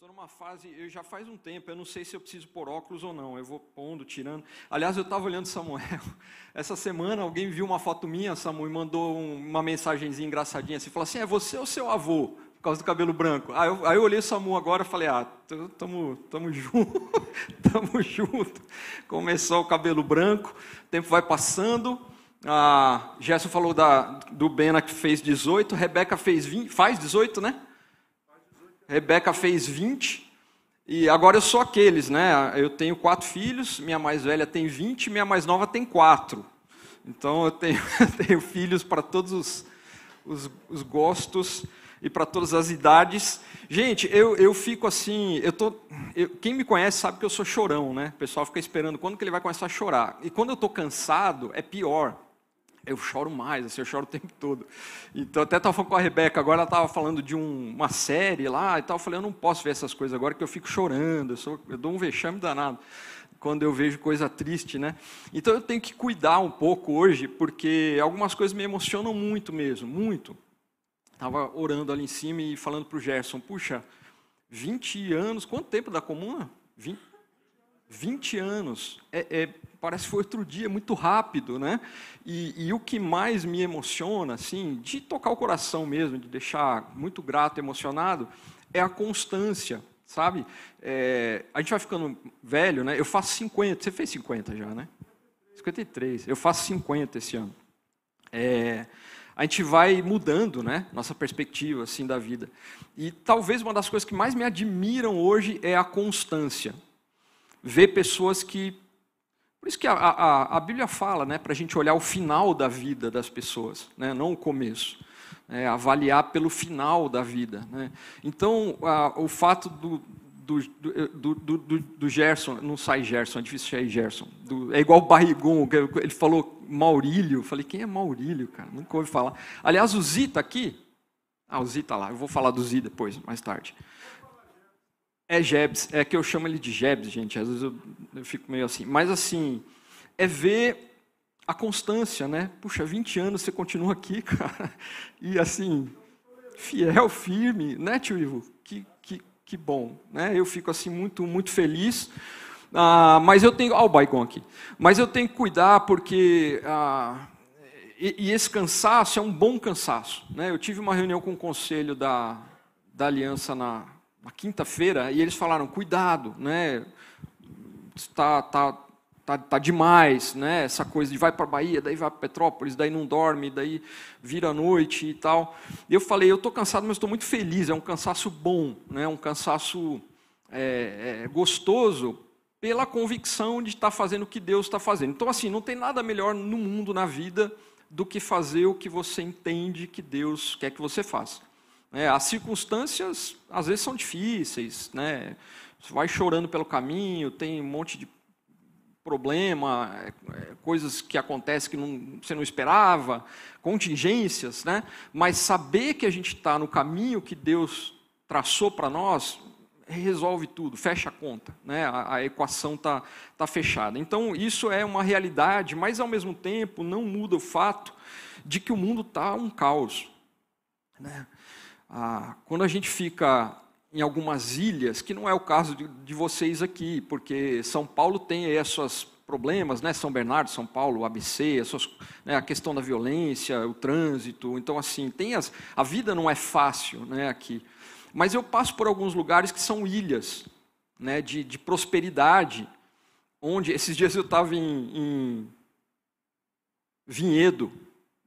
estou numa fase, eu já faz um tempo, eu não sei se eu preciso pôr óculos ou não, eu vou pondo, tirando. Aliás, eu estava olhando Samuel, essa semana alguém viu uma foto minha, Samuel, e mandou uma mensagenzinha engraçadinha assim, falou assim, é você ou seu avô? Por causa do cabelo branco. Aí eu, aí eu olhei o agora e falei, ah, tamo, tamo junto, tamo junto. Começou o cabelo branco, o tempo vai passando, a Gerson falou da, do Bena que fez 18, Rebeca fez 20, faz 18, né? Rebeca fez 20. E agora eu sou aqueles, né? Eu tenho quatro filhos, minha mais velha tem 20, minha mais nova tem quatro. Então eu tenho, tenho filhos para todos os, os, os gostos e para todas as idades. Gente, eu, eu fico assim, eu tô, eu, quem me conhece sabe que eu sou chorão, né? O pessoal fica esperando quando que ele vai começar a chorar. E quando eu estou cansado, é pior eu choro mais, assim, eu choro o tempo todo. Então, até estava falando com a Rebeca, agora ela estava falando de um, uma série lá e tal. Eu falei, eu não posso ver essas coisas agora que eu fico chorando, eu, sou, eu dou um vexame danado quando eu vejo coisa triste, né? Então, eu tenho que cuidar um pouco hoje, porque algumas coisas me emocionam muito mesmo, muito. Estava orando ali em cima e falando para o Gerson, puxa, 20 anos, quanto tempo da comuna? 20, 20 anos. É, é, parece que foi outro dia, muito rápido, né? E, e, o que mais me emociona, assim, de tocar o coração mesmo, de deixar muito grato, emocionado, é a constância, sabe? É, a gente vai ficando velho, né? Eu faço 50, você fez 50 já, né? 53, eu faço 50 esse ano. É, a gente vai mudando, né? Nossa perspectiva, assim, da vida. E talvez uma das coisas que mais me admiram hoje é a constância ver pessoas que. Por isso que a, a, a Bíblia fala né, para a gente olhar o final da vida das pessoas, né, não o começo. É, avaliar pelo final da vida. Né? Então, a, o fato do, do, do, do, do, Gerson, não sai Gerson, é difícil sair Gerson. Do, é igual o Barrigon, ele falou Maurílio. Falei, quem é Maurílio, cara? Nunca ouvi falar. Aliás, o Zi está aqui. Ah, o Zi está lá. Eu vou falar do Zi depois, mais tarde. É Jebs, é que eu chamo ele de Jebs, gente, às vezes eu, eu fico meio assim. Mas assim, é ver a constância, né? Puxa, 20 anos você continua aqui, cara. E assim, fiel, firme, né, tio Ivo? Que, que, que bom, né? Eu fico assim muito, muito feliz. Ah, mas eu tenho, olha o Baicon aqui. Mas eu tenho que cuidar porque ah, e, e, esse cansaço é um bom cansaço, né? Eu tive uma reunião com o conselho da, da aliança na uma quinta-feira, e eles falaram: cuidado, né? Está tá, tá, tá demais, né? Essa coisa de vai para a Bahia, daí vai para Petrópolis, daí não dorme, daí vira noite e tal. Eu falei: eu estou cansado, mas estou muito feliz. É um cansaço bom, né? Um cansaço é, é, gostoso pela convicção de estar fazendo o que Deus está fazendo. Então, assim, não tem nada melhor no mundo, na vida, do que fazer o que você entende que Deus quer que você faça. É, as circunstâncias, às vezes, são difíceis. Né? Você vai chorando pelo caminho, tem um monte de problema, é, é, coisas que acontecem que não, você não esperava, contingências, né? mas saber que a gente está no caminho que Deus traçou para nós, resolve tudo, fecha a conta, né? a, a equação está tá fechada. Então, isso é uma realidade, mas, ao mesmo tempo, não muda o fato de que o mundo está um caos. Né? Ah, quando a gente fica em algumas ilhas, que não é o caso de, de vocês aqui, porque São Paulo tem aí as suas problemas, né? São Bernardo, São Paulo, ABC, suas, né? a questão da violência, o trânsito. Então, assim, tem as, a vida não é fácil né, aqui. Mas eu passo por alguns lugares que são ilhas né, de, de prosperidade, onde esses dias eu estava em, em Vinhedo,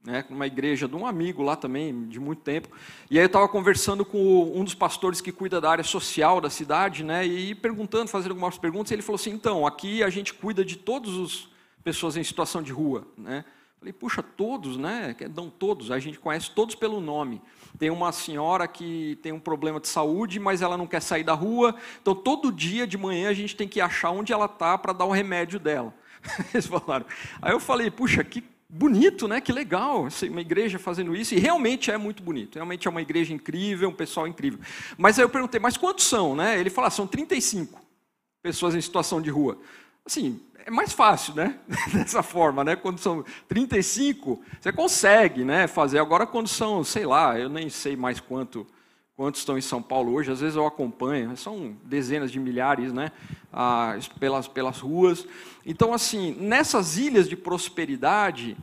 né, numa igreja de um amigo lá também, de muito tempo. E aí eu estava conversando com um dos pastores que cuida da área social da cidade, né, e perguntando, fazendo algumas perguntas, e ele falou assim, então, aqui a gente cuida de todas as pessoas em situação de rua. Né? Falei, puxa, todos, né? Dão todos, a gente conhece todos pelo nome. Tem uma senhora que tem um problema de saúde, mas ela não quer sair da rua, então todo dia de manhã a gente tem que achar onde ela está para dar o remédio dela. Eles falaram. Aí eu falei, puxa, que bonito, né? Que legal, uma igreja fazendo isso, e realmente é muito bonito, realmente é uma igreja incrível, um pessoal incrível. Mas aí eu perguntei, mas quantos são, né? Ele falou, ah, são 35 pessoas em situação de rua. Assim, é mais fácil, né? Dessa forma, né? Quando são 35, você consegue, né? Fazer. Agora, quando são, sei lá, eu nem sei mais quanto quantos estão em São Paulo hoje, às vezes eu acompanho, são dezenas de milhares né, pelas, pelas ruas. Então, assim, nessas ilhas de prosperidade,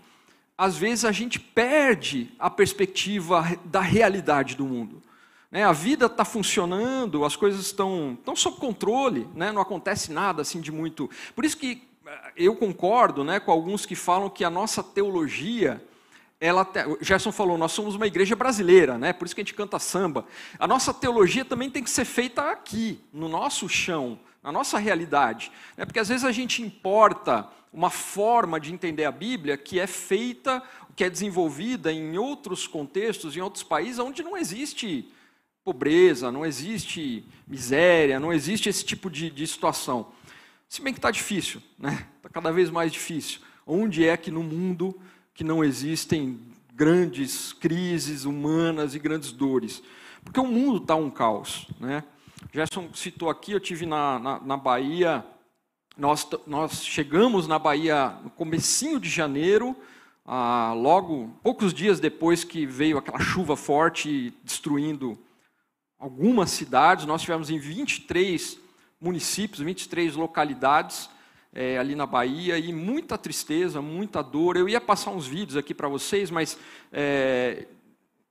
às vezes a gente perde a perspectiva da realidade do mundo. Né, a vida está funcionando, as coisas estão, estão sob controle, né, não acontece nada assim de muito. Por isso que eh, eu concordo né, com alguns que falam que a nossa teologia ela, Gerson falou, nós somos uma igreja brasileira, né? por isso que a gente canta samba. A nossa teologia também tem que ser feita aqui, no nosso chão, na nossa realidade. Né? Porque às vezes a gente importa uma forma de entender a Bíblia que é feita, que é desenvolvida em outros contextos, em outros países, onde não existe pobreza, não existe miséria, não existe esse tipo de, de situação. Se bem que está difícil, né? Está cada vez mais difícil. Onde é que no mundo que não existem grandes crises humanas e grandes dores. Porque o mundo está um caos. Né? Gerson citou aqui, eu tive na, na, na Bahia, nós, nós chegamos na Bahia no comecinho de janeiro, ah, logo, poucos dias depois que veio aquela chuva forte destruindo algumas cidades, nós tivemos em 23 municípios, 23 localidades, é, ali na Bahia e muita tristeza, muita dor. Eu ia passar uns vídeos aqui para vocês, mas é,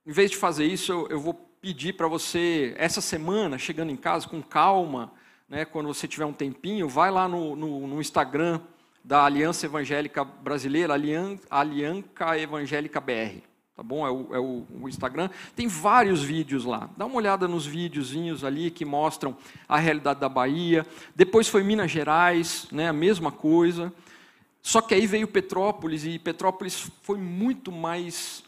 em vez de fazer isso, eu, eu vou pedir para você, essa semana, chegando em casa, com calma, né, quando você tiver um tempinho, vai lá no, no, no Instagram da Aliança Evangélica Brasileira, Alian, Alianca Evangélica BR tá bom? É, o, é o, Instagram. Tem vários vídeos lá. Dá uma olhada nos videozinhos ali que mostram a realidade da Bahia. Depois foi Minas Gerais, né? A mesma coisa. Só que aí veio Petrópolis e Petrópolis foi muito mais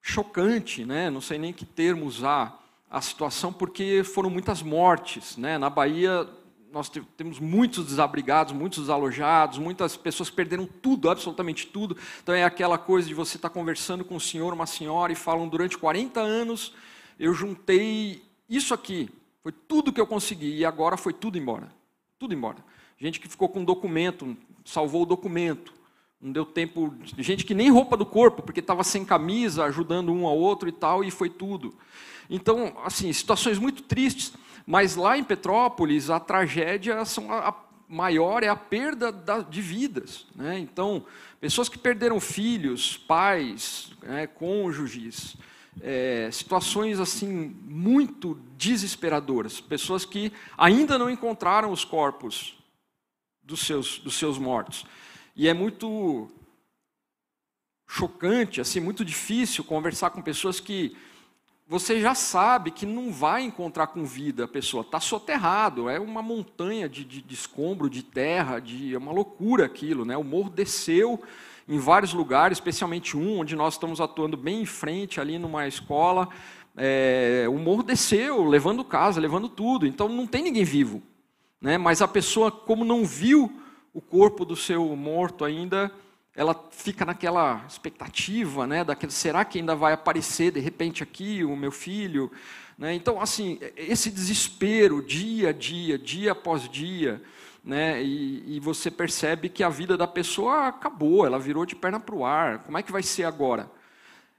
chocante, né? Não sei nem que termo usar a situação porque foram muitas mortes, né? Na Bahia nós temos muitos desabrigados, muitos desalojados, muitas pessoas perderam tudo, absolutamente tudo. Então é aquela coisa de você estar conversando com um senhor, uma senhora e falam durante 40 anos eu juntei isso aqui, foi tudo que eu consegui e agora foi tudo embora, tudo embora. Gente que ficou com documento, salvou o documento, não deu tempo, gente que nem roupa do corpo, porque estava sem camisa, ajudando um ao outro e tal, e foi tudo. Então, assim, situações muito tristes. Mas lá em Petrópolis, a tragédia são a, a maior é a perda da, de vidas. Né? Então, pessoas que perderam filhos, pais, né, cônjuges, é, situações assim muito desesperadoras, pessoas que ainda não encontraram os corpos dos seus, dos seus mortos. E é muito chocante, assim, muito difícil conversar com pessoas que você já sabe que não vai encontrar com vida a pessoa, está soterrado, é uma montanha de, de, de, escombro, de terra, de, é uma loucura aquilo. Né? O morro desceu em vários lugares, especialmente um, onde nós estamos atuando bem em frente, ali numa escola. É, o morro desceu, levando casa, levando tudo, então não tem ninguém vivo. Né? Mas a pessoa, como não viu o corpo do seu morto ainda, ela fica naquela expectativa, né, daquele, será que ainda vai aparecer de repente aqui o meu filho? Né? Então, assim, esse desespero, dia a dia, dia após dia, né, e, e você percebe que a vida da pessoa acabou, ela virou de perna para o ar, como é que vai ser agora?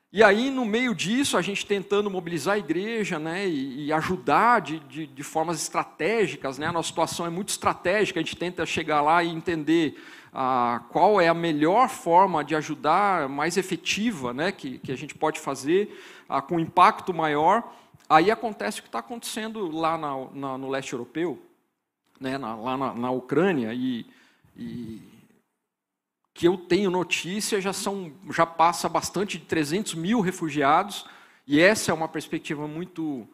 E aí, no meio disso, a gente tentando mobilizar a igreja né, e, e ajudar de, de, de, formas estratégicas, né, a nossa situação é muito estratégica, a gente tenta chegar lá e entender ah, qual é a melhor forma de ajudar, mais efetiva, né, que, que a gente pode fazer, ah, com impacto maior, aí acontece o que está acontecendo lá na, na, no leste europeu, né, na, lá na, na Ucrânia, e, e, que eu tenho notícia, já, são, já passa bastante de 300 mil refugiados, e essa é uma perspectiva muito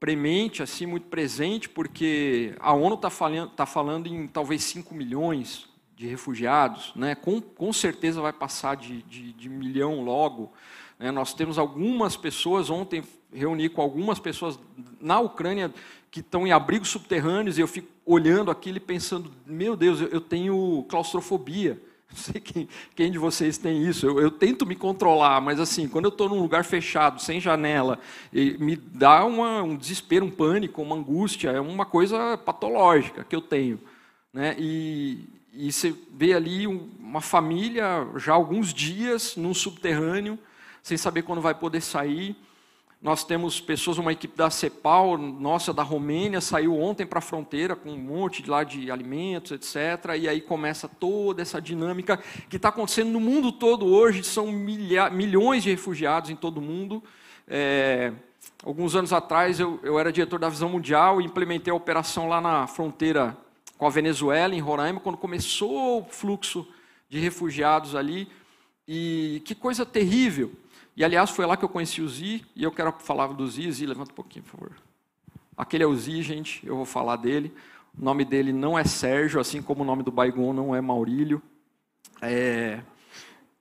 premente, assim, muito presente, porque a ONU está falando, tá falando em talvez 5 milhões de refugiados, né, com, com certeza vai passar de, de, de milhão logo. Né, nós temos algumas pessoas, ontem reuni com algumas pessoas na Ucrânia que estão em abrigos subterrâneos, e eu fico olhando aquilo e pensando, meu Deus, eu, eu tenho claustrofobia. Não sei quem, quem de vocês tem isso. Eu, eu tento me controlar, mas assim, quando eu estou num lugar fechado, sem janela, me dá uma, um desespero, um pânico, uma angústia. É uma coisa patológica que eu tenho. Né? E, e você vê ali uma família já alguns dias num subterrâneo, sem saber quando vai poder sair. Nós temos pessoas, uma equipe da CEPAL, nossa, da Romênia, saiu ontem para a fronteira com um monte de, lá de alimentos, etc. E aí começa toda essa dinâmica que está acontecendo no mundo todo hoje. São milha, milhões de refugiados em todo o mundo. É, alguns anos atrás, eu, eu era diretor da Visão Mundial e implementei a operação lá na fronteira com a Venezuela, em Roraima, quando começou o fluxo de refugiados ali. E que coisa terrível. E, aliás, foi lá que eu conheci o Zi, e eu quero falar do Zi. Zi, levanta um pouquinho, por favor. Aquele é o Zi, gente, eu vou falar dele. O nome dele não é Sérgio, assim como o nome do Baigon não é Maurílio. É,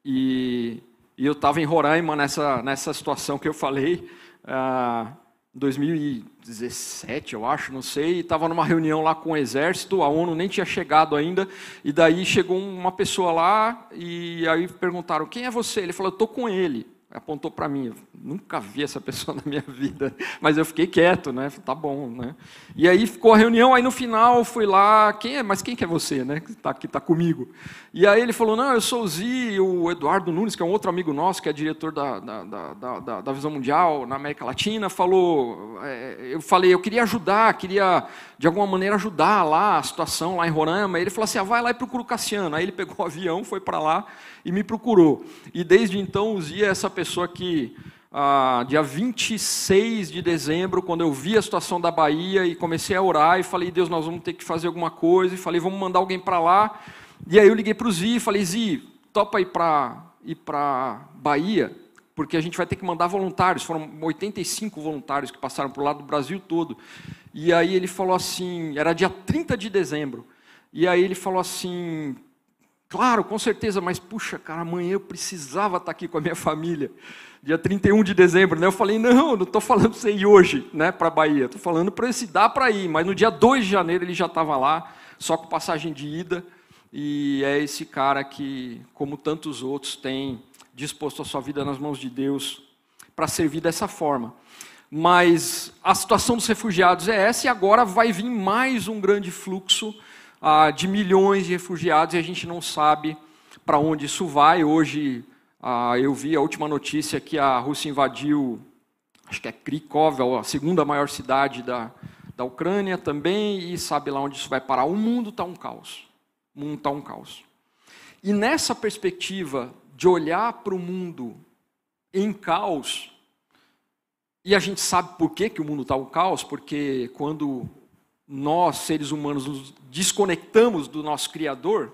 e, e, eu estava em Roraima nessa, nessa situação que eu falei, ah, 2017, eu acho, não sei, estava numa reunião lá com o exército, a ONU nem tinha chegado ainda, e daí chegou uma pessoa lá, e aí perguntaram, quem é você? Ele falou, eu estou com ele apontou para mim. Nunca vi essa pessoa na minha vida, mas eu fiquei quieto, né? Tá bom, né? E aí ficou a reunião, aí no final fui lá, quem é? Mas quem que é você, né? Que está aqui, tá comigo. E aí ele falou, não, eu sou o Zi, o Eduardo Nunes, que é um outro amigo nosso, que é diretor da, da, da, da, da Visão Mundial na América Latina, falou, é, eu falei, eu queria ajudar, queria de alguma maneira ajudar lá a situação lá em Roraima. Ele falou assim, ah, vai lá e procura o Cassiano. Aí ele pegou o avião, foi para lá e me procurou. E desde então o Zi é essa pessoa que ah, dia 26 de dezembro, quando eu vi a situação da Bahia e comecei a orar e falei, Deus, nós vamos ter que fazer alguma coisa. E falei, vamos mandar alguém para lá. E aí eu liguei para o Zi e falei, Zi, topa ir para ir para Bahia, porque a gente vai ter que mandar voluntários. Foram 85 voluntários que passaram para o lado do Brasil todo. E aí ele falou assim, era dia 30 de dezembro. E aí ele falou assim, claro, com certeza, mas puxa, cara, amanhã eu precisava estar aqui com a minha família dia 31 de dezembro, né? Eu falei, não, não estou falando para você ir hoje, né, para Bahia. Estou falando para esse dar para ir. Mas no dia 2 de janeiro ele já estava lá, só com passagem de ida. E é esse cara que, como tantos outros, tem disposto a sua vida nas mãos de Deus para servir dessa forma. Mas a situação dos refugiados é essa, e agora vai vir mais um grande fluxo ah, de milhões de refugiados, e a gente não sabe para onde isso vai. Hoje ah, eu vi a última notícia que a Rússia invadiu, acho que é Krikov, a segunda maior cidade da, da Ucrânia também, e sabe lá onde isso vai parar. O mundo está um caos. O mundo está um caos. E nessa perspectiva de olhar para o mundo em caos, e a gente sabe por que, que o mundo está um caos, porque quando nós, seres humanos, nos desconectamos do nosso Criador,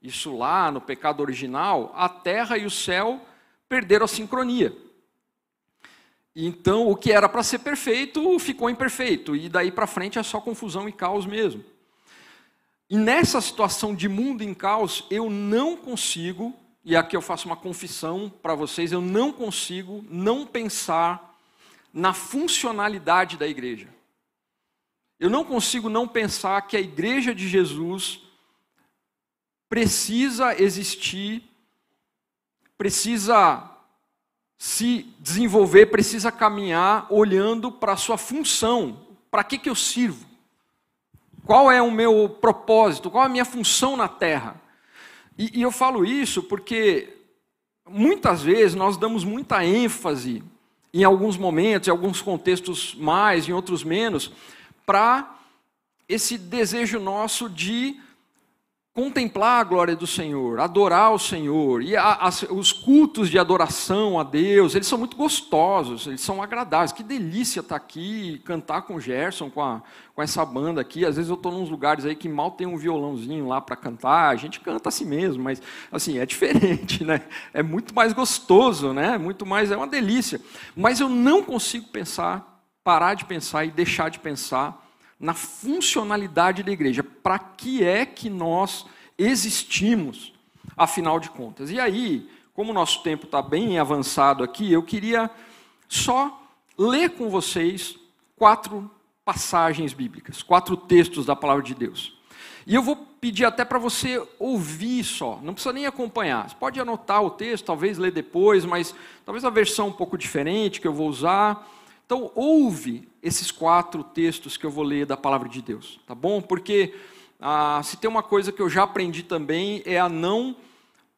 isso lá no pecado original, a terra e o céu perderam a sincronia. Então, o que era para ser perfeito ficou imperfeito, e daí para frente é só confusão e caos mesmo. E nessa situação de mundo em caos, eu não consigo, e aqui eu faço uma confissão para vocês, eu não consigo não pensar na funcionalidade da igreja. Eu não consigo não pensar que a igreja de Jesus precisa existir, precisa se desenvolver, precisa caminhar olhando para a sua função. Para que, que eu sirvo? Qual é o meu propósito? Qual é a minha função na terra? E, e eu falo isso porque muitas vezes nós damos muita ênfase, em alguns momentos, em alguns contextos mais, em outros menos, para esse desejo nosso de contemplar a glória do Senhor, adorar o Senhor. E a, a, os cultos de adoração a Deus, eles são muito gostosos, eles são agradáveis. Que delícia estar aqui e cantar com o Gerson, com, a, com essa banda aqui. Às vezes eu estou nos lugares aí que mal tem um violãozinho lá para cantar. A gente canta assim mesmo, mas assim, é diferente, né? É muito mais gostoso, né? Muito mais, é uma delícia. Mas eu não consigo pensar, parar de pensar e deixar de pensar na funcionalidade da igreja. Para que é que nós existimos, afinal de contas? E aí, como o nosso tempo está bem avançado aqui, eu queria só ler com vocês quatro passagens bíblicas, quatro textos da palavra de Deus. E eu vou pedir até para você ouvir só, não precisa nem acompanhar. Você pode anotar o texto, talvez ler depois, mas talvez a versão um pouco diferente que eu vou usar. Então, ouve esses quatro textos que eu vou ler da palavra de Deus, tá bom? Porque ah, se tem uma coisa que eu já aprendi também é a não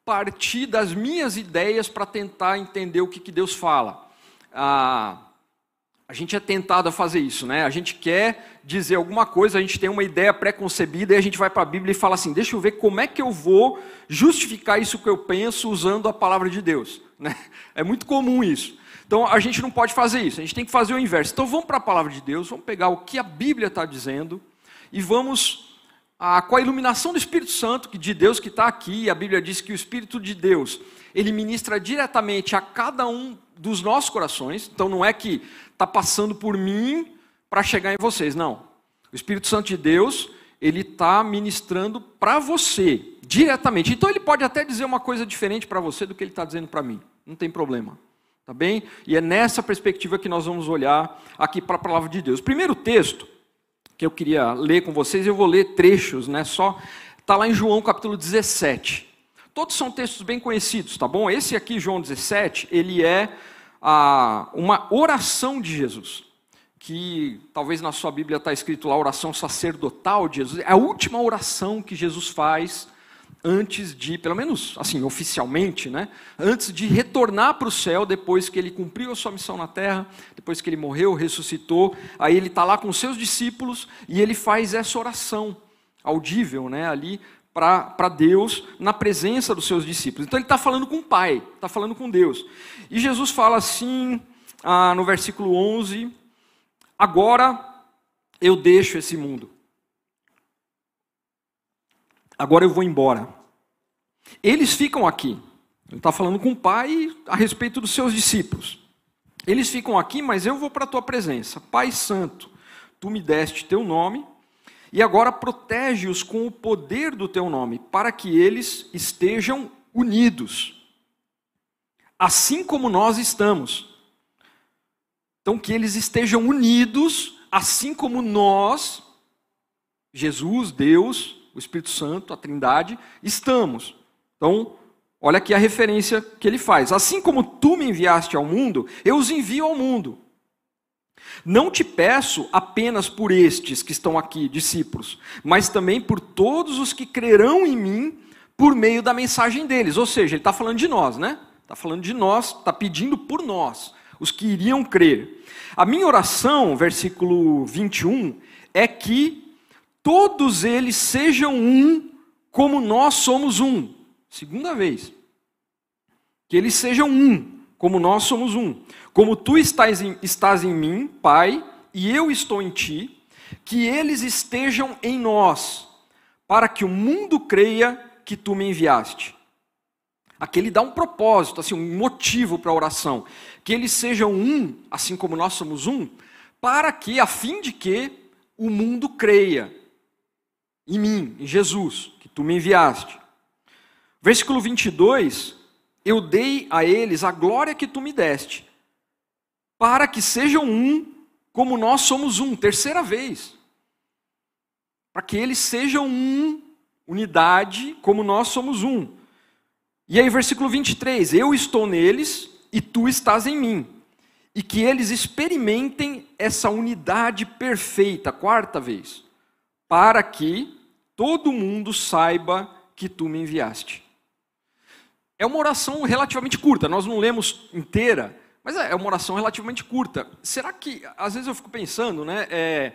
partir das minhas ideias para tentar entender o que, que Deus fala. Ah, a gente é tentado a fazer isso, né? A gente quer dizer alguma coisa, a gente tem uma ideia pré-concebida e a gente vai para a Bíblia e fala assim: deixa eu ver como é que eu vou justificar isso que eu penso usando a palavra de Deus. Né? É muito comum isso. Então a gente não pode fazer isso, a gente tem que fazer o inverso. Então vamos para a palavra de Deus, vamos pegar o que a Bíblia está dizendo e vamos, ah, com a iluminação do Espírito Santo, de Deus que está aqui, a Bíblia diz que o Espírito de Deus, ele ministra diretamente a cada um dos nossos corações, então não é que está passando por mim para chegar em vocês, não. O Espírito Santo de Deus, ele está ministrando para você, diretamente. Então ele pode até dizer uma coisa diferente para você do que ele está dizendo para mim, não tem problema. Tá bem? E é nessa perspectiva que nós vamos olhar aqui para a palavra de Deus. O primeiro texto que eu queria ler com vocês, eu vou ler trechos, né? Só está lá em João capítulo 17. Todos são textos bem conhecidos, tá bom? Esse aqui, João 17, ele é ah, uma oração de Jesus. Que talvez na sua Bíblia está escrito lá, oração sacerdotal de Jesus. É a última oração que Jesus faz antes de, pelo menos assim, oficialmente, né? antes de retornar para o céu, depois que ele cumpriu a sua missão na terra, depois que ele morreu, ressuscitou, aí ele está lá com seus discípulos e ele faz essa oração audível né? ali para Deus na presença dos seus discípulos. Então ele está falando com o Pai, está falando com Deus. E Jesus fala assim ah, no versículo 11: Agora eu deixo esse mundo. Agora eu vou embora. Eles ficam aqui. Ele está falando com o Pai a respeito dos seus discípulos. Eles ficam aqui, mas eu vou para a tua presença. Pai Santo, tu me deste teu nome e agora protege-os com o poder do teu nome, para que eles estejam unidos, assim como nós estamos. Então, que eles estejam unidos, assim como nós, Jesus, Deus, o Espírito Santo, a Trindade, estamos. Então, olha aqui a referência que ele faz. Assim como tu me enviaste ao mundo, eu os envio ao mundo. Não te peço apenas por estes que estão aqui, discípulos, mas também por todos os que crerão em mim por meio da mensagem deles. Ou seja, ele está falando de nós, né? Está falando de nós, está pedindo por nós, os que iriam crer. A minha oração, versículo 21, é que todos eles sejam um, como nós somos um. Segunda vez. Que eles sejam um, como nós somos um. Como tu estás em, estás em mim, Pai, e eu estou em ti, que eles estejam em nós, para que o mundo creia que tu me enviaste. Aqui ele dá um propósito, assim, um motivo para a oração. Que eles sejam um, assim como nós somos um, para que, a fim de que o mundo creia em mim, em Jesus, que tu me enviaste. Versículo 22, eu dei a eles a glória que tu me deste, para que sejam um, como nós somos um, terceira vez. Para que eles sejam um, unidade, como nós somos um. E aí, versículo 23: Eu estou neles e tu estás em mim. E que eles experimentem essa unidade perfeita, quarta vez, para que todo mundo saiba que tu me enviaste. É uma oração relativamente curta, nós não lemos inteira, mas é, é uma oração relativamente curta. Será que, às vezes eu fico pensando, né? É,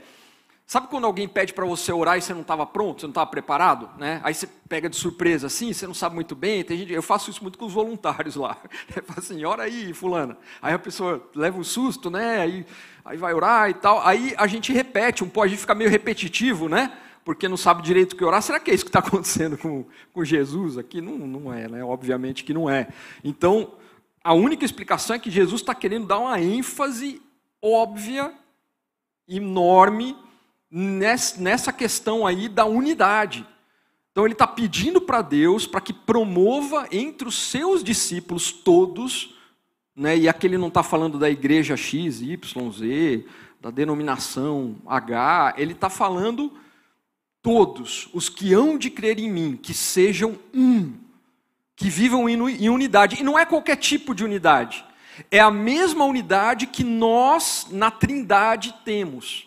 sabe quando alguém pede para você orar e você não estava pronto, você não estava preparado? Né? Aí você pega de surpresa assim, você não sabe muito bem. Tem gente, eu faço isso muito com os voluntários lá. Eu falo assim, ora aí, fulana. Aí a pessoa leva um susto, né? Aí, aí vai orar e tal. Aí a gente repete um pouco, a gente fica meio repetitivo, né? Porque não sabe direito o que orar. Será que é isso que está acontecendo com, com Jesus aqui? Não, não é, né? Obviamente que não é. Então, a única explicação é que Jesus está querendo dar uma ênfase óbvia, enorme, nessa questão aí da unidade. Então ele está pedindo para Deus para que promova entre os seus discípulos todos, né, e aqui ele não está falando da igreja X, Y, Z, da denominação H, ele está falando todos os que hão de crer em mim, que sejam um que vivam em unidade. E não é qualquer tipo de unidade. É a mesma unidade que nós, na Trindade, temos.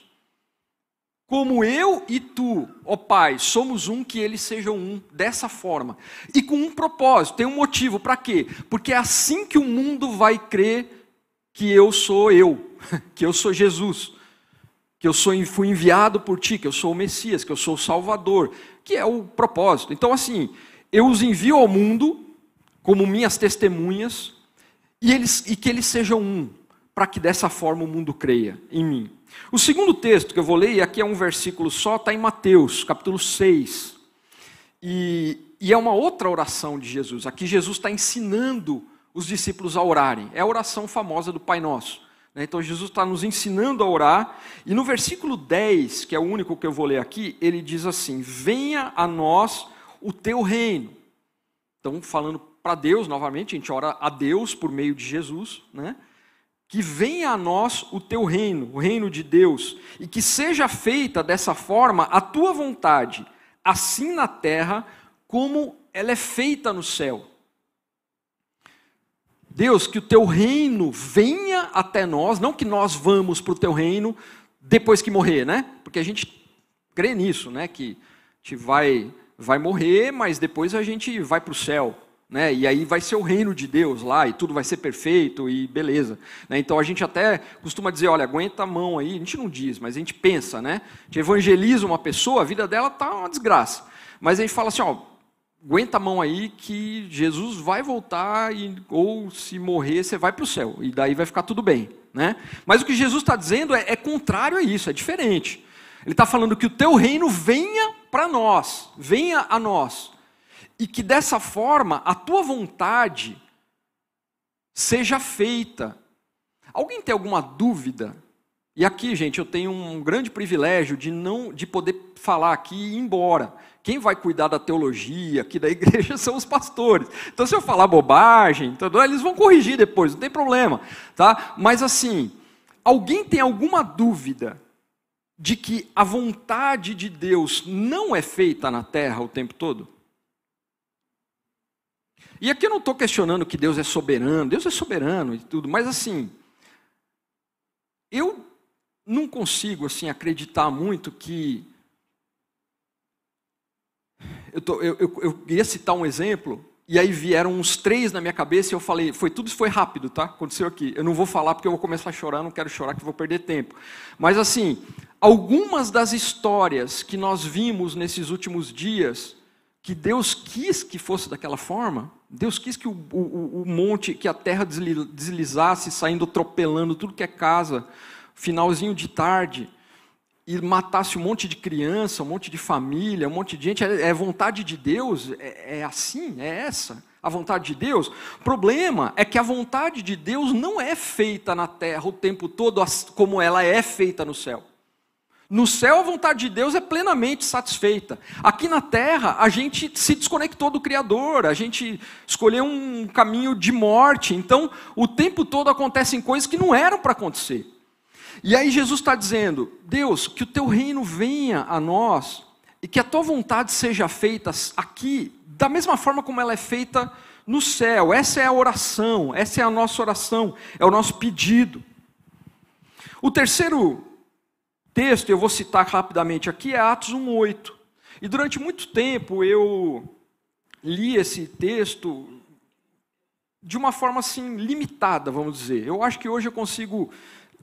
Como eu e tu, ó Pai, somos um, que eles sejam um, dessa forma. E com um propósito, tem um motivo, para quê? Porque é assim que o mundo vai crer que eu sou eu, que eu sou Jesus, que eu sou, fui enviado por ti, que eu sou o Messias, que eu sou o Salvador, que é o propósito. Então, assim, eu os envio ao mundo como minhas testemunhas e, eles, e que eles sejam um, para que dessa forma o mundo creia em mim. O segundo texto que eu vou ler, e aqui é um versículo só, está em Mateus, capítulo 6. E, e é uma outra oração de Jesus. Aqui Jesus está ensinando os discípulos a orarem. É a oração famosa do Pai Nosso. Né? Então Jesus está nos ensinando a orar. E no versículo 10, que é o único que eu vou ler aqui, ele diz assim: Venha a nós o teu reino. Então, falando para Deus, novamente, a gente ora a Deus por meio de Jesus, né? Que venha a nós o teu reino, o reino de Deus, e que seja feita dessa forma a tua vontade, assim na terra como ela é feita no céu. Deus, que o teu reino venha até nós, não que nós vamos para o teu reino depois que morrer, né? Porque a gente crê nisso, né? Que a gente vai, vai morrer, mas depois a gente vai para o céu. Né? E aí vai ser o reino de Deus lá e tudo vai ser perfeito e beleza. Né? Então a gente até costuma dizer, olha, aguenta a mão aí. A gente não diz, mas a gente pensa, né? A gente evangeliza uma pessoa, a vida dela tá uma desgraça. Mas a gente fala assim, ó, aguenta a mão aí que Jesus vai voltar e ou se morrer você vai para o céu e daí vai ficar tudo bem, né? Mas o que Jesus está dizendo é, é contrário a isso, é diferente. Ele está falando que o teu reino venha para nós, venha a nós e que dessa forma a tua vontade seja feita. Alguém tem alguma dúvida? E aqui, gente, eu tenho um grande privilégio de não de poder falar aqui e ir embora. Quem vai cuidar da teologia aqui da igreja são os pastores. Então, se eu falar bobagem, então, eles vão corrigir depois, não tem problema, tá? Mas assim, alguém tem alguma dúvida de que a vontade de Deus não é feita na terra o tempo todo? E aqui eu não estou questionando que Deus é soberano, Deus é soberano e tudo, mas assim, eu não consigo assim acreditar muito que. Eu, tô, eu, eu, eu queria citar um exemplo, e aí vieram uns três na minha cabeça e eu falei, foi tudo foi rápido, tá? Aconteceu aqui. Eu não vou falar porque eu vou começar a chorar, não quero chorar que vou perder tempo. Mas assim, algumas das histórias que nós vimos nesses últimos dias, que Deus quis que fosse daquela forma, Deus quis que o, o, o monte, que a terra deslizasse, saindo atropelando tudo que é casa, finalzinho de tarde, e matasse um monte de criança, um monte de família, um monte de gente. É, é vontade de Deus? É, é assim? É essa? A vontade de Deus? O problema é que a vontade de Deus não é feita na terra o tempo todo como ela é feita no céu. No céu, a vontade de Deus é plenamente satisfeita. Aqui na terra, a gente se desconectou do Criador, a gente escolheu um caminho de morte. Então, o tempo todo acontecem coisas que não eram para acontecer. E aí, Jesus está dizendo: Deus, que o teu reino venha a nós e que a tua vontade seja feita aqui, da mesma forma como ela é feita no céu. Essa é a oração, essa é a nossa oração, é o nosso pedido. O terceiro texto, eu vou citar rapidamente aqui, é Atos 1,8. E durante muito tempo eu li esse texto de uma forma assim limitada, vamos dizer. Eu acho que hoje eu consigo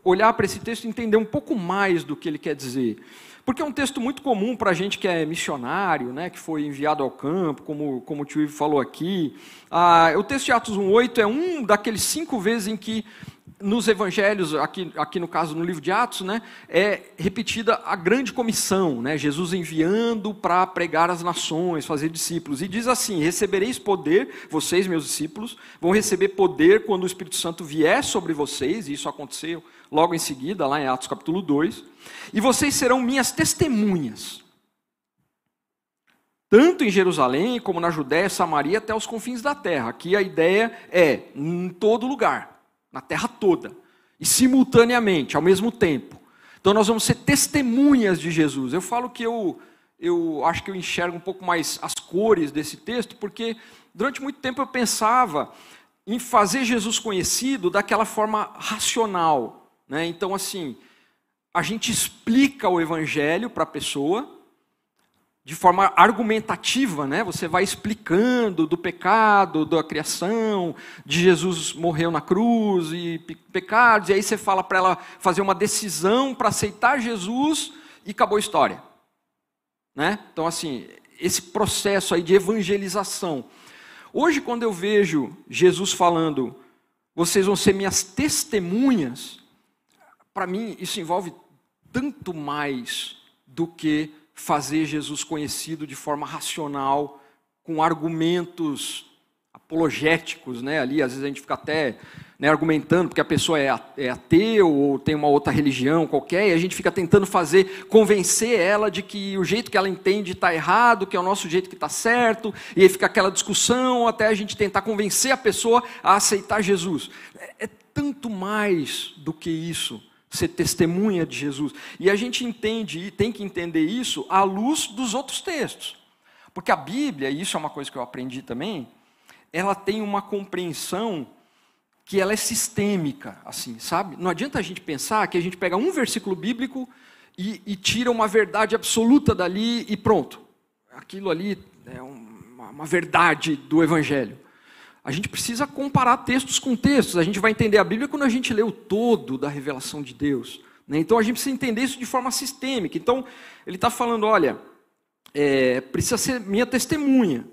olhar para esse texto e entender um pouco mais do que ele quer dizer. Porque é um texto muito comum para a gente que é missionário, né, que foi enviado ao campo, como, como o tio Ivo falou aqui. Ah, o texto de Atos 1,8 é um daqueles cinco vezes em que nos evangelhos, aqui, aqui no caso no livro de Atos, né, é repetida a grande comissão, né, Jesus enviando para pregar as nações, fazer discípulos. E diz assim: Recebereis poder, vocês, meus discípulos, vão receber poder quando o Espírito Santo vier sobre vocês, e isso aconteceu logo em seguida, lá em Atos capítulo 2, e vocês serão minhas testemunhas. Tanto em Jerusalém, como na Judéia, Samaria, até os confins da terra. Aqui a ideia é em todo lugar na terra toda, e simultaneamente, ao mesmo tempo. Então nós vamos ser testemunhas de Jesus. Eu falo que eu, eu acho que eu enxergo um pouco mais as cores desse texto, porque durante muito tempo eu pensava em fazer Jesus conhecido daquela forma racional. Né? Então, assim, a gente explica o evangelho para a pessoa, de forma argumentativa, né? Você vai explicando do pecado, da criação, de Jesus morreu na cruz e pecados, e aí você fala para ela fazer uma decisão para aceitar Jesus e acabou a história, né? Então assim, esse processo aí de evangelização. Hoje quando eu vejo Jesus falando, vocês vão ser minhas testemunhas, para mim isso envolve tanto mais do que fazer Jesus conhecido de forma racional, com argumentos apologéticos, né? Ali às vezes a gente fica até né, argumentando porque a pessoa é, é ateu ou tem uma outra religião qualquer, e a gente fica tentando fazer, convencer ela de que o jeito que ela entende está errado, que é o nosso jeito que está certo, e aí fica aquela discussão até a gente tentar convencer a pessoa a aceitar Jesus. É, é tanto mais do que isso ser testemunha de Jesus. E a gente entende e tem que entender isso à luz dos outros textos. Porque a Bíblia, e isso é uma coisa que eu aprendi também, ela tem uma compreensão que ela é sistêmica, assim, sabe? Não adianta a gente pensar que a gente pega um versículo bíblico e, e tira uma verdade absoluta dali e pronto. Aquilo ali é uma, uma verdade do Evangelho. A gente precisa comparar textos com textos. A gente vai entender a Bíblia quando a gente lê o todo da revelação de Deus. Né? Então a gente precisa entender isso de forma sistêmica. Então ele está falando: olha, é, precisa ser minha testemunha.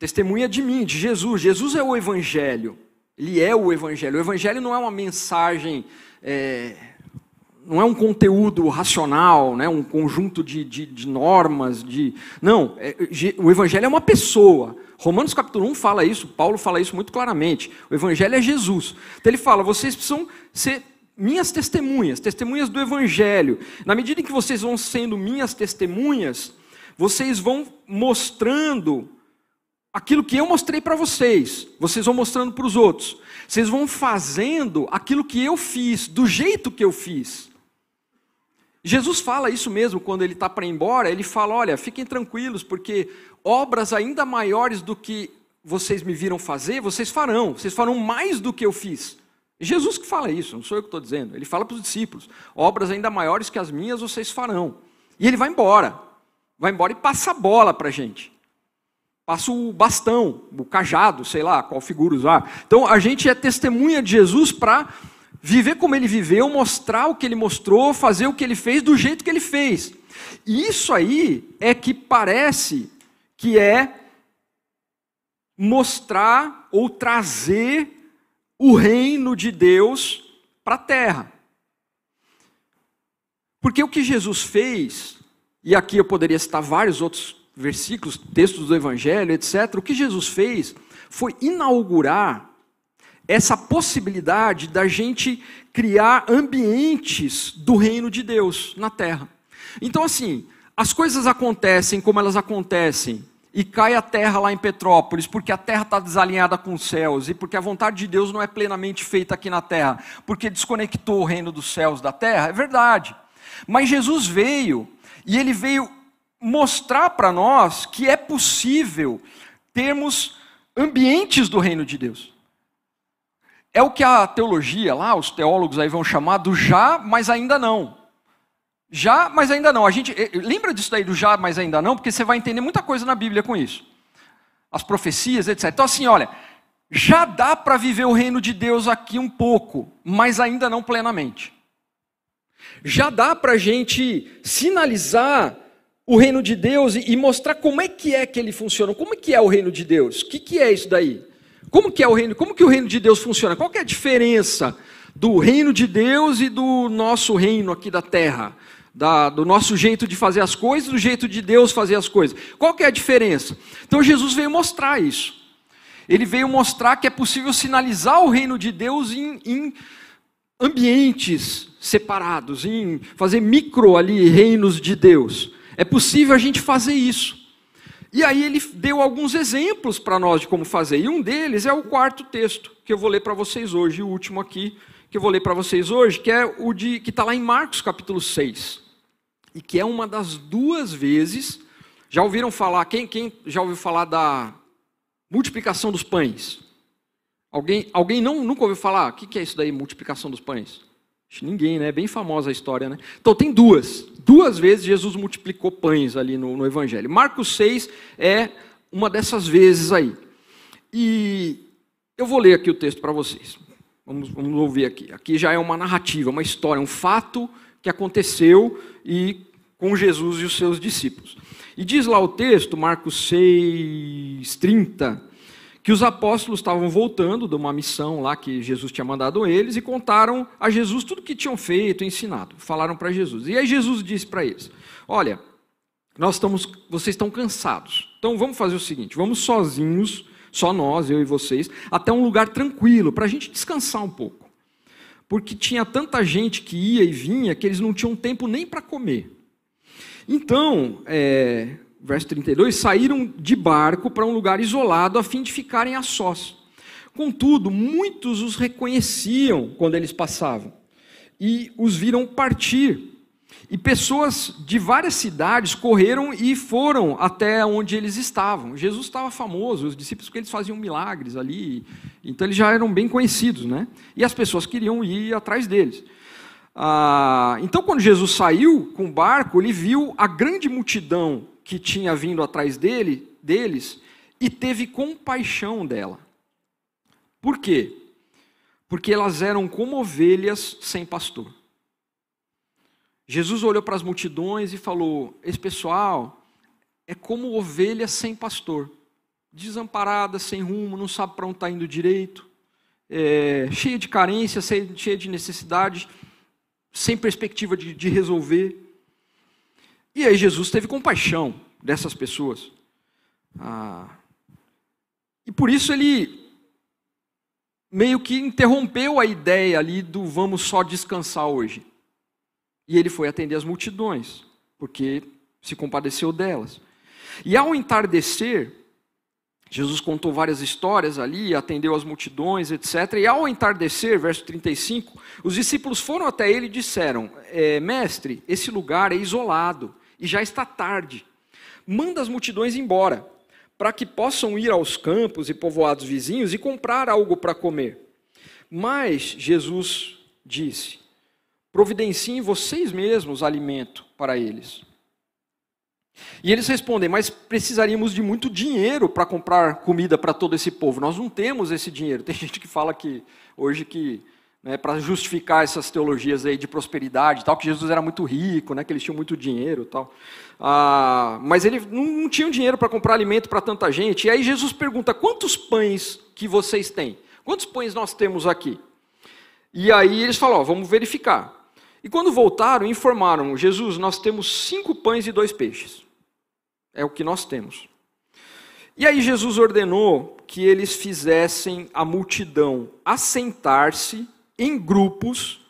Testemunha de mim, de Jesus. Jesus é o Evangelho. Ele é o Evangelho. O Evangelho não é uma mensagem. É, não é um conteúdo racional, né, um conjunto de, de, de normas, de não, é, o Evangelho é uma pessoa. Romanos capítulo 1 fala isso, Paulo fala isso muito claramente. O Evangelho é Jesus. Então ele fala: vocês precisam ser minhas testemunhas, testemunhas do Evangelho. Na medida em que vocês vão sendo minhas testemunhas, vocês vão mostrando aquilo que eu mostrei para vocês, vocês vão mostrando para os outros. Vocês vão fazendo aquilo que eu fiz, do jeito que eu fiz. Jesus fala isso mesmo quando ele está para ir embora. Ele fala: Olha, fiquem tranquilos, porque obras ainda maiores do que vocês me viram fazer, vocês farão. Vocês farão mais do que eu fiz. Jesus que fala isso, não sou eu que estou dizendo. Ele fala para os discípulos: Obras ainda maiores que as minhas vocês farão. E ele vai embora. Vai embora e passa a bola para a gente. Passa o bastão, o cajado, sei lá qual figura usar. Então a gente é testemunha de Jesus para viver como ele viveu, mostrar o que ele mostrou, fazer o que ele fez do jeito que ele fez. E isso aí é que parece que é mostrar ou trazer o reino de Deus para a terra. Porque o que Jesus fez, e aqui eu poderia citar vários outros versículos, textos do Evangelho, etc. O que Jesus fez foi inaugurar essa possibilidade da gente criar ambientes do reino de Deus na terra. Então, assim, as coisas acontecem como elas acontecem, e cai a terra lá em Petrópolis, porque a terra está desalinhada com os céus, e porque a vontade de Deus não é plenamente feita aqui na terra, porque desconectou o reino dos céus da terra, é verdade. Mas Jesus veio, e ele veio mostrar para nós que é possível termos ambientes do reino de Deus. É o que a teologia lá, os teólogos aí vão chamar do já, mas ainda não. Já, mas ainda não. A gente eh, lembra disso daí do já, mas ainda não, porque você vai entender muita coisa na Bíblia com isso. As profecias, etc. Então assim, olha, já dá para viver o reino de Deus aqui um pouco, mas ainda não plenamente. Já dá para a gente sinalizar o reino de Deus e mostrar como é que é que ele funciona, como é que é o reino de Deus, o que, que é isso daí? Como que é o reino? Como que o reino de Deus funciona? Qual é a diferença do reino de Deus e do nosso reino aqui da terra? Da, do nosso jeito de fazer as coisas, do jeito de Deus fazer as coisas. Qual que é a diferença? Então Jesus veio mostrar isso. Ele veio mostrar que é possível sinalizar o reino de Deus em, em ambientes separados, em fazer micro ali reinos de Deus. É possível a gente fazer isso. E aí ele deu alguns exemplos para nós de como fazer. E um deles é o quarto texto que eu vou ler para vocês hoje, o último aqui que eu vou ler para vocês hoje, que é o de que está lá em Marcos capítulo 6. E que é uma das duas vezes. Já ouviram falar? Quem, quem já ouviu falar da multiplicação dos pães? Alguém, alguém não, nunca ouviu falar? O que, que é isso daí, multiplicação dos pães? Ninguém, né? É bem famosa a história, né? Então tem duas. Duas vezes Jesus multiplicou pães ali no, no Evangelho. Marcos 6 é uma dessas vezes aí. E eu vou ler aqui o texto para vocês. Vamos, vamos ouvir aqui. Aqui já é uma narrativa, uma história, um fato que aconteceu e com Jesus e os seus discípulos. E diz lá o texto, Marcos 6, 30, que os apóstolos estavam voltando de uma missão lá que Jesus tinha mandado eles e contaram a Jesus tudo que tinham feito, ensinado. Falaram para Jesus. E aí Jesus disse para eles: Olha, nós estamos, vocês estão cansados. Então vamos fazer o seguinte: vamos sozinhos, só nós, eu e vocês, até um lugar tranquilo para a gente descansar um pouco, porque tinha tanta gente que ia e vinha que eles não tinham tempo nem para comer. Então, é, verso 32, saíram de barco para um lugar isolado a fim de ficarem a sós. Contudo, muitos os reconheciam quando eles passavam e os viram partir. E pessoas de várias cidades correram e foram até onde eles estavam. Jesus estava famoso, os discípulos que eles faziam milagres ali, então eles já eram bem conhecidos, né? E as pessoas queriam ir atrás deles. Ah, então, quando Jesus saiu com o barco, ele viu a grande multidão que tinha vindo atrás dele, deles e teve compaixão dela. Por quê? Porque elas eram como ovelhas sem pastor. Jesus olhou para as multidões e falou: Esse pessoal é como ovelhas sem pastor, desamparada, sem rumo, não sabe para onde está indo direito, é, cheia de carência, cheia de necessidade, sem perspectiva de, de resolver. E aí Jesus teve compaixão dessas pessoas. Ah, e por isso ele meio que interrompeu a ideia ali do vamos só descansar hoje. E ele foi atender as multidões, porque se compadeceu delas. E ao entardecer, Jesus contou várias histórias ali, atendeu as multidões, etc. E ao entardecer, verso 35, os discípulos foram até ele e disseram: é, Mestre, esse lugar é isolado e já está tarde. Manda as multidões embora, para que possam ir aos campos e povoados vizinhos e comprar algo para comer. Mas Jesus disse: Providenciem vocês mesmos alimento para eles. E eles respondem: Mas precisaríamos de muito dinheiro para comprar comida para todo esse povo. Nós não temos esse dinheiro. Tem gente que fala que hoje que né, para justificar essas teologias aí de prosperidade, tal, que Jesus era muito rico, né, que eles tinham muito dinheiro, tal. Ah, mas ele não, não tinha dinheiro para comprar alimento para tanta gente. E aí Jesus pergunta: quantos pães que vocês têm? Quantos pães nós temos aqui? E aí eles falam: ó, vamos verificar. E quando voltaram, informaram: Jesus, nós temos cinco pães e dois peixes. É o que nós temos. E aí Jesus ordenou que eles fizessem a multidão assentar-se em grupos,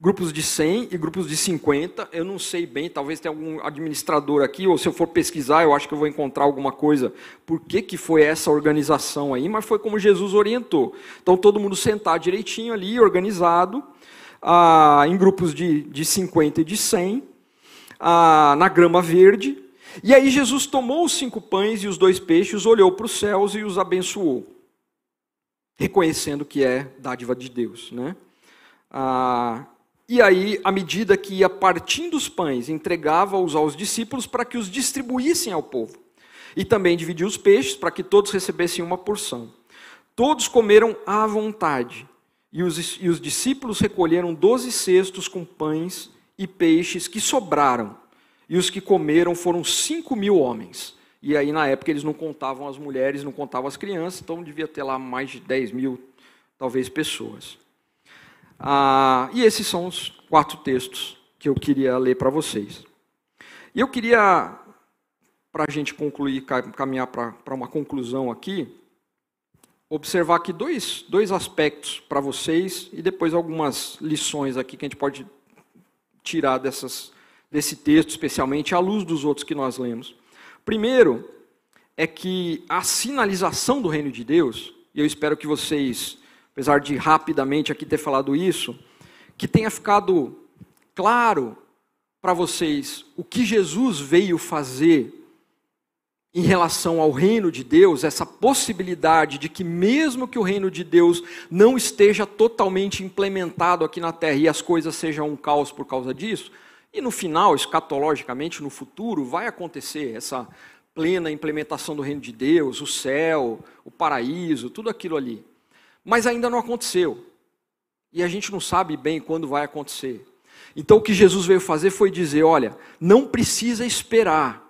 grupos de 100 e grupos de 50. Eu não sei bem, talvez tenha algum administrador aqui, ou se eu for pesquisar, eu acho que eu vou encontrar alguma coisa. Por que, que foi essa organização aí? Mas foi como Jesus orientou. Então, todo mundo sentar direitinho ali, organizado, ah, em grupos de, de 50 e de 100, ah, na grama verde. E aí Jesus tomou os cinco pães e os dois peixes, olhou para os céus e os abençoou, reconhecendo que é dádiva de Deus, né? Ah, e aí, à medida que ia partindo os pães, entregava-os aos discípulos para que os distribuíssem ao povo. E também dividia os peixes para que todos recebessem uma porção. Todos comeram à vontade. E os, e os discípulos recolheram doze cestos com pães e peixes que sobraram. E os que comeram foram cinco mil homens. E aí, na época, eles não contavam as mulheres, não contavam as crianças, então devia ter lá mais de 10 mil, talvez, pessoas. Ah, e esses são os quatro textos que eu queria ler para vocês. E eu queria, para a gente concluir, caminhar para uma conclusão aqui, observar aqui dois, dois aspectos para vocês e depois algumas lições aqui que a gente pode tirar dessas, desse texto, especialmente à luz dos outros que nós lemos. Primeiro, é que a sinalização do reino de Deus, e eu espero que vocês apesar de rapidamente aqui ter falado isso, que tenha ficado claro para vocês o que Jesus veio fazer em relação ao reino de Deus, essa possibilidade de que, mesmo que o reino de Deus não esteja totalmente implementado aqui na terra e as coisas sejam um caos por causa disso, e no final, escatologicamente, no futuro, vai acontecer essa plena implementação do reino de Deus, o céu, o paraíso, tudo aquilo ali. Mas ainda não aconteceu. E a gente não sabe bem quando vai acontecer. Então o que Jesus veio fazer foi dizer: olha, não precisa esperar.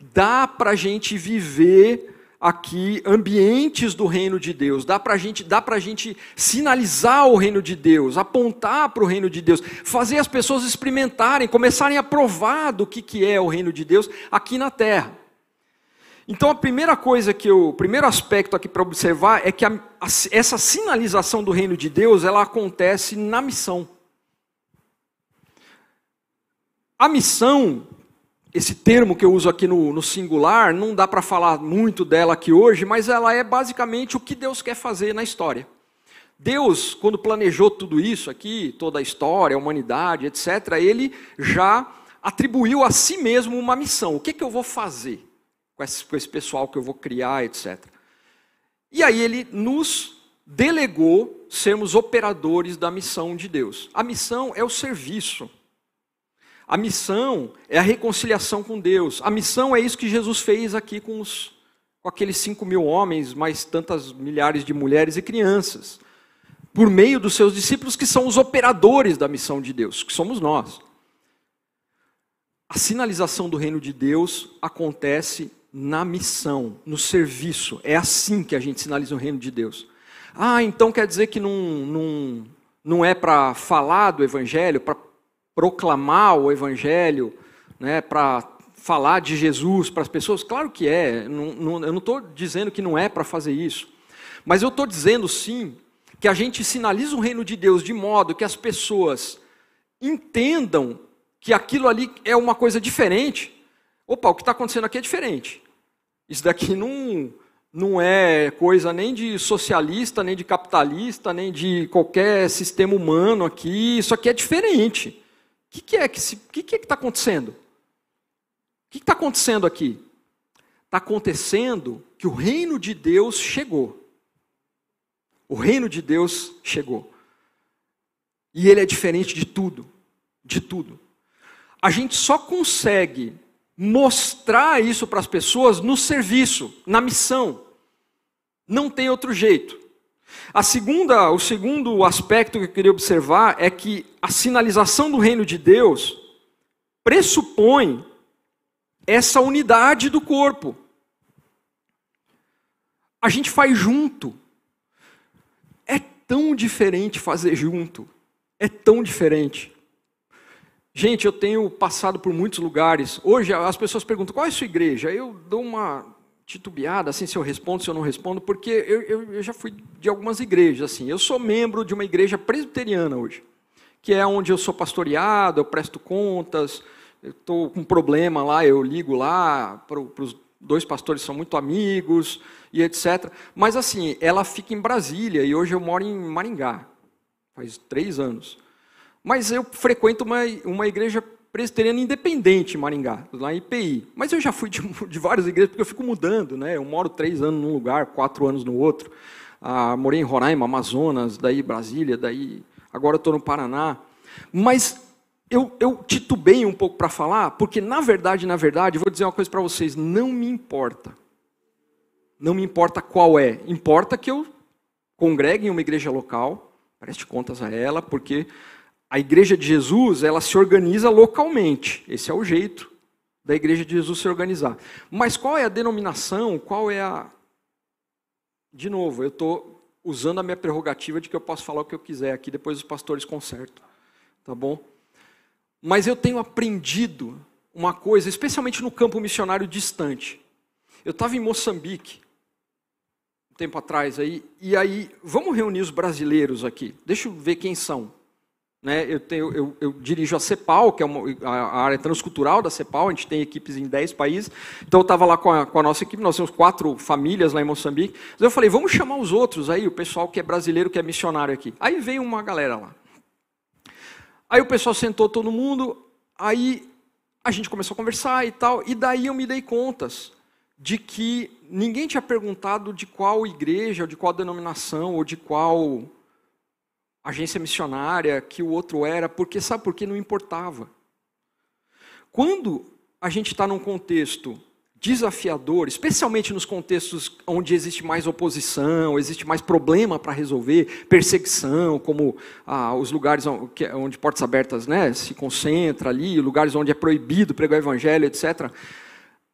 Dá para a gente viver aqui ambientes do reino de Deus, dá para gente, dá a gente sinalizar o reino de Deus, apontar para o reino de Deus, fazer as pessoas experimentarem, começarem a provar do que, que é o reino de Deus aqui na terra. Então a primeira coisa que eu, o primeiro aspecto aqui para observar é que a, a, essa sinalização do reino de Deus, ela acontece na missão. A missão esse termo que eu uso aqui no, no singular, não dá para falar muito dela aqui hoje, mas ela é basicamente o que Deus quer fazer na história. Deus, quando planejou tudo isso aqui, toda a história, a humanidade, etc., ele já atribuiu a si mesmo uma missão. O que, que eu vou fazer com esse, com esse pessoal que eu vou criar, etc. E aí ele nos delegou sermos operadores da missão de Deus. A missão é o serviço. A missão é a reconciliação com Deus. A missão é isso que Jesus fez aqui com, os, com aqueles cinco mil homens, mais tantas milhares de mulheres e crianças, por meio dos seus discípulos, que são os operadores da missão de Deus, que somos nós. A sinalização do reino de Deus acontece na missão, no serviço. É assim que a gente sinaliza o reino de Deus. Ah, então quer dizer que não, não, não é para falar do evangelho, para proclamar o evangelho, né, para falar de Jesus para as pessoas? Claro que é. Não, não, eu não estou dizendo que não é para fazer isso. Mas eu estou dizendo sim que a gente sinaliza o reino de Deus de modo que as pessoas entendam que aquilo ali é uma coisa diferente. Opa, o que está acontecendo aqui é diferente. Isso daqui não, não é coisa nem de socialista, nem de capitalista, nem de qualquer sistema humano aqui. Isso aqui é diferente que, que é que se, que, que é está acontecendo? O que está acontecendo aqui? Está acontecendo que o reino de Deus chegou. O reino de Deus chegou. E ele é diferente de tudo, de tudo. A gente só consegue mostrar isso para as pessoas no serviço, na missão. Não tem outro jeito. A segunda, o segundo aspecto que eu queria observar é que a sinalização do reino de Deus pressupõe essa unidade do corpo. A gente faz junto. É tão diferente fazer junto. É tão diferente. Gente, eu tenho passado por muitos lugares. Hoje as pessoas perguntam qual é a sua igreja. Eu dou uma titubeada, assim, se eu respondo, se eu não respondo, porque eu, eu, eu, já fui de algumas igrejas, assim. Eu sou membro de uma igreja presbiteriana hoje, que é onde eu sou pastoreado, eu presto contas, eu estou com um problema lá, eu ligo lá para os dois pastores são muito amigos e etc. Mas assim, ela fica em Brasília e hoje eu moro em Maringá, faz três anos. Mas eu frequento uma, uma igreja presbiteriana independente em Maringá, lá em IPI. Mas eu já fui de, de, várias igrejas, porque eu fico mudando, né? Eu moro três anos num lugar, quatro anos no outro. Ah, morei em Roraima, Amazonas, daí Brasília, daí agora estou no Paraná. Mas eu, eu titubei um pouco para falar, porque na verdade, na verdade, vou dizer uma coisa para vocês, não me importa. Não me importa qual é. Importa que eu congregue em uma igreja local, preste contas a ela, porque a igreja de Jesus, ela se organiza localmente. Esse é o jeito da igreja de Jesus se organizar. Mas qual é a denominação? Qual é a. De novo, eu estou usando a minha prerrogativa de que eu posso falar o que eu quiser aqui, depois os pastores consertam. Tá bom? Mas eu tenho aprendido uma coisa, especialmente no campo missionário distante. Eu estava em Moçambique, um tempo atrás aí, e aí, vamos reunir os brasileiros aqui. Deixa eu ver quem são. Né, eu, tenho, eu, eu, dirijo a CEPAL, que é uma, a área transcultural da CEPAL, a gente tem equipes em 10 países. Então eu estava lá com a, com a, nossa equipe, nós temos quatro famílias lá em Moçambique. Então eu falei, vamos chamar os outros aí, o pessoal que é brasileiro, que é missionário aqui. Aí veio uma galera lá. Aí o pessoal sentou todo mundo, aí a gente começou a conversar e tal, e daí eu me dei contas de que ninguém tinha perguntado de qual igreja, ou de qual denominação, ou de qual agência missionária que o outro era, porque sabe por que não importava. Quando a gente está num contexto desafiador, especialmente nos contextos onde existe mais oposição, existe mais problema para resolver, perseguição, como ah, os lugares onde, onde portas abertas né, se concentra ali, lugares onde é proibido pregar o evangelho, etc.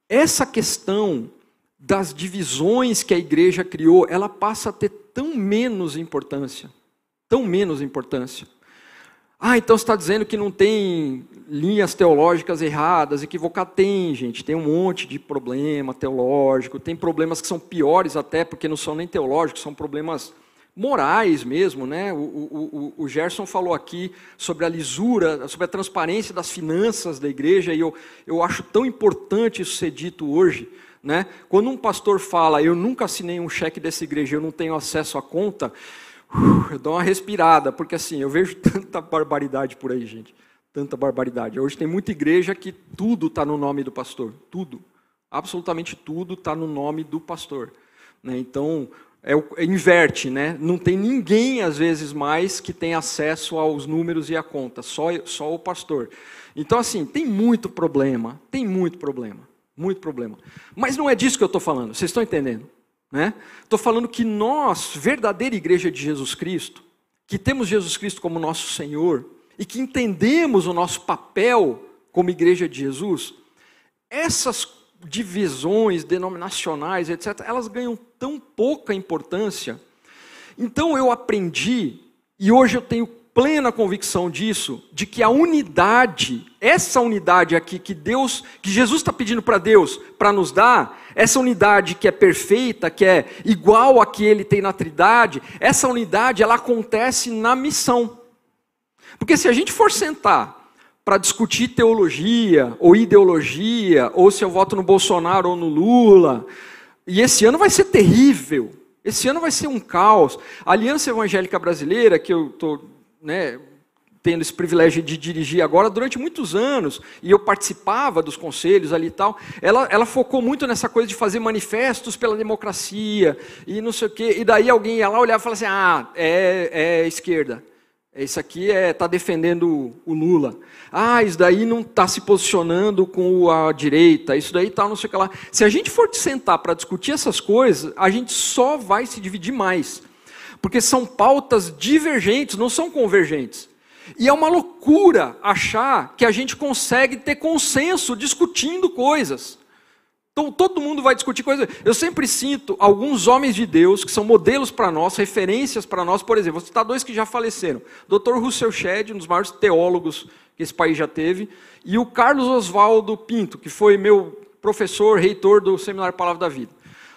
Essa questão das divisões que a igreja criou, ela passa a ter tão menos importância, tão menos importância. Ah, então você está dizendo que não tem linhas teológicas erradas, equivocadas? Tem, gente, tem um monte de problema teológico, tem problemas que são piores até, porque não são nem teológicos, são problemas morais mesmo, né? O, o, o, o, Gerson falou aqui sobre a lisura, sobre a transparência das finanças da igreja, e eu, eu acho tão importante isso ser dito hoje. Né? Quando um pastor fala, eu nunca assinei um cheque dessa igreja, eu não tenho acesso à conta, eu dou uma respirada, porque assim, eu vejo tanta barbaridade por aí, gente. Tanta barbaridade. Hoje tem muita igreja que tudo está no nome do pastor. Tudo. Absolutamente tudo está no nome do pastor. Né? Então, é, é, inverte, né? Não tem ninguém, às vezes, mais que tem acesso aos números e à conta, só, só o pastor. Então, assim, tem muito problema, tem muito problema, muito problema. Mas não é disso que eu estou falando, vocês estão entendendo? Estou né? falando que nós, verdadeira igreja de Jesus Cristo, que temos Jesus Cristo como nosso Senhor e que entendemos o nosso papel como igreja de Jesus, essas divisões denominacionais, etc., elas ganham tão pouca importância. Então eu aprendi, e hoje eu tenho plena convicção disso, de que a unidade, essa unidade aqui que Deus, que Jesus está pedindo para Deus para nos dar, essa unidade que é perfeita, que é igual a que Ele tem na Trindade, essa unidade ela acontece na missão. Porque se a gente for sentar para discutir teologia ou ideologia, ou se eu voto no Bolsonaro ou no Lula, e esse ano vai ser terrível. Esse ano vai ser um caos. A Aliança Evangélica Brasileira, que eu estou né, tendo esse privilégio de dirigir agora durante muitos anos, e eu participava dos conselhos ali e tal, ela, ela focou muito nessa coisa de fazer manifestos pela democracia, e não sei o quê, e daí alguém ia lá olhar e falar assim, ah, é, é esquerda, isso aqui está é, tá defendendo o Lula. Ah, isso daí não está se posicionando com a direita, isso daí tal, não sei o que lá. Se a gente for sentar para discutir essas coisas, a gente só vai se dividir mais porque são pautas divergentes, não são convergentes. E é uma loucura achar que a gente consegue ter consenso discutindo coisas. Então, todo mundo vai discutir coisas. Eu sempre sinto alguns homens de Deus que são modelos para nós, referências para nós. Por exemplo, vou citar dois que já faleceram: Dr. Russell Shedd, um dos maiores teólogos que esse país já teve, e o Carlos Oswaldo Pinto, que foi meu professor, reitor do Seminário Palavra da Vida.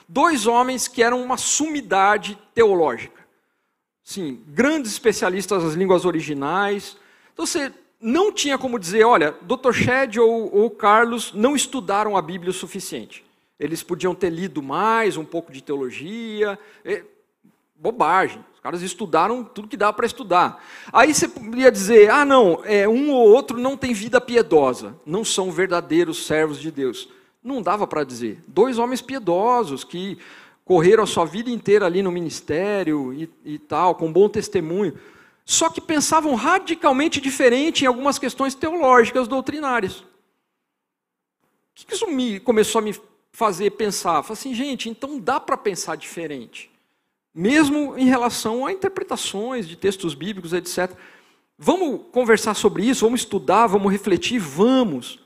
Dois homens que eram uma sumidade teológica sim, grandes especialistas nas línguas originais. Então você não tinha como dizer, olha, Dr. Shed ou, ou Carlos não estudaram a Bíblia o suficiente. Eles podiam ter lido mais, um pouco de teologia. É, bobagem. Os caras estudaram tudo que dá para estudar. Aí você poderia dizer, ah, não, é, um ou outro não tem vida piedosa, não são verdadeiros servos de Deus. Não dava para dizer. Dois homens piedosos que correram a sua vida inteira ali no ministério e, e tal, com bom testemunho, só que pensavam radicalmente diferente em algumas questões teológicas, doutrinárias. O que isso me começou a me fazer pensar? Falei assim, gente, então dá para pensar diferente, mesmo em relação a interpretações de textos bíblicos, etc. Vamos conversar sobre isso, vamos estudar, vamos refletir, vamos.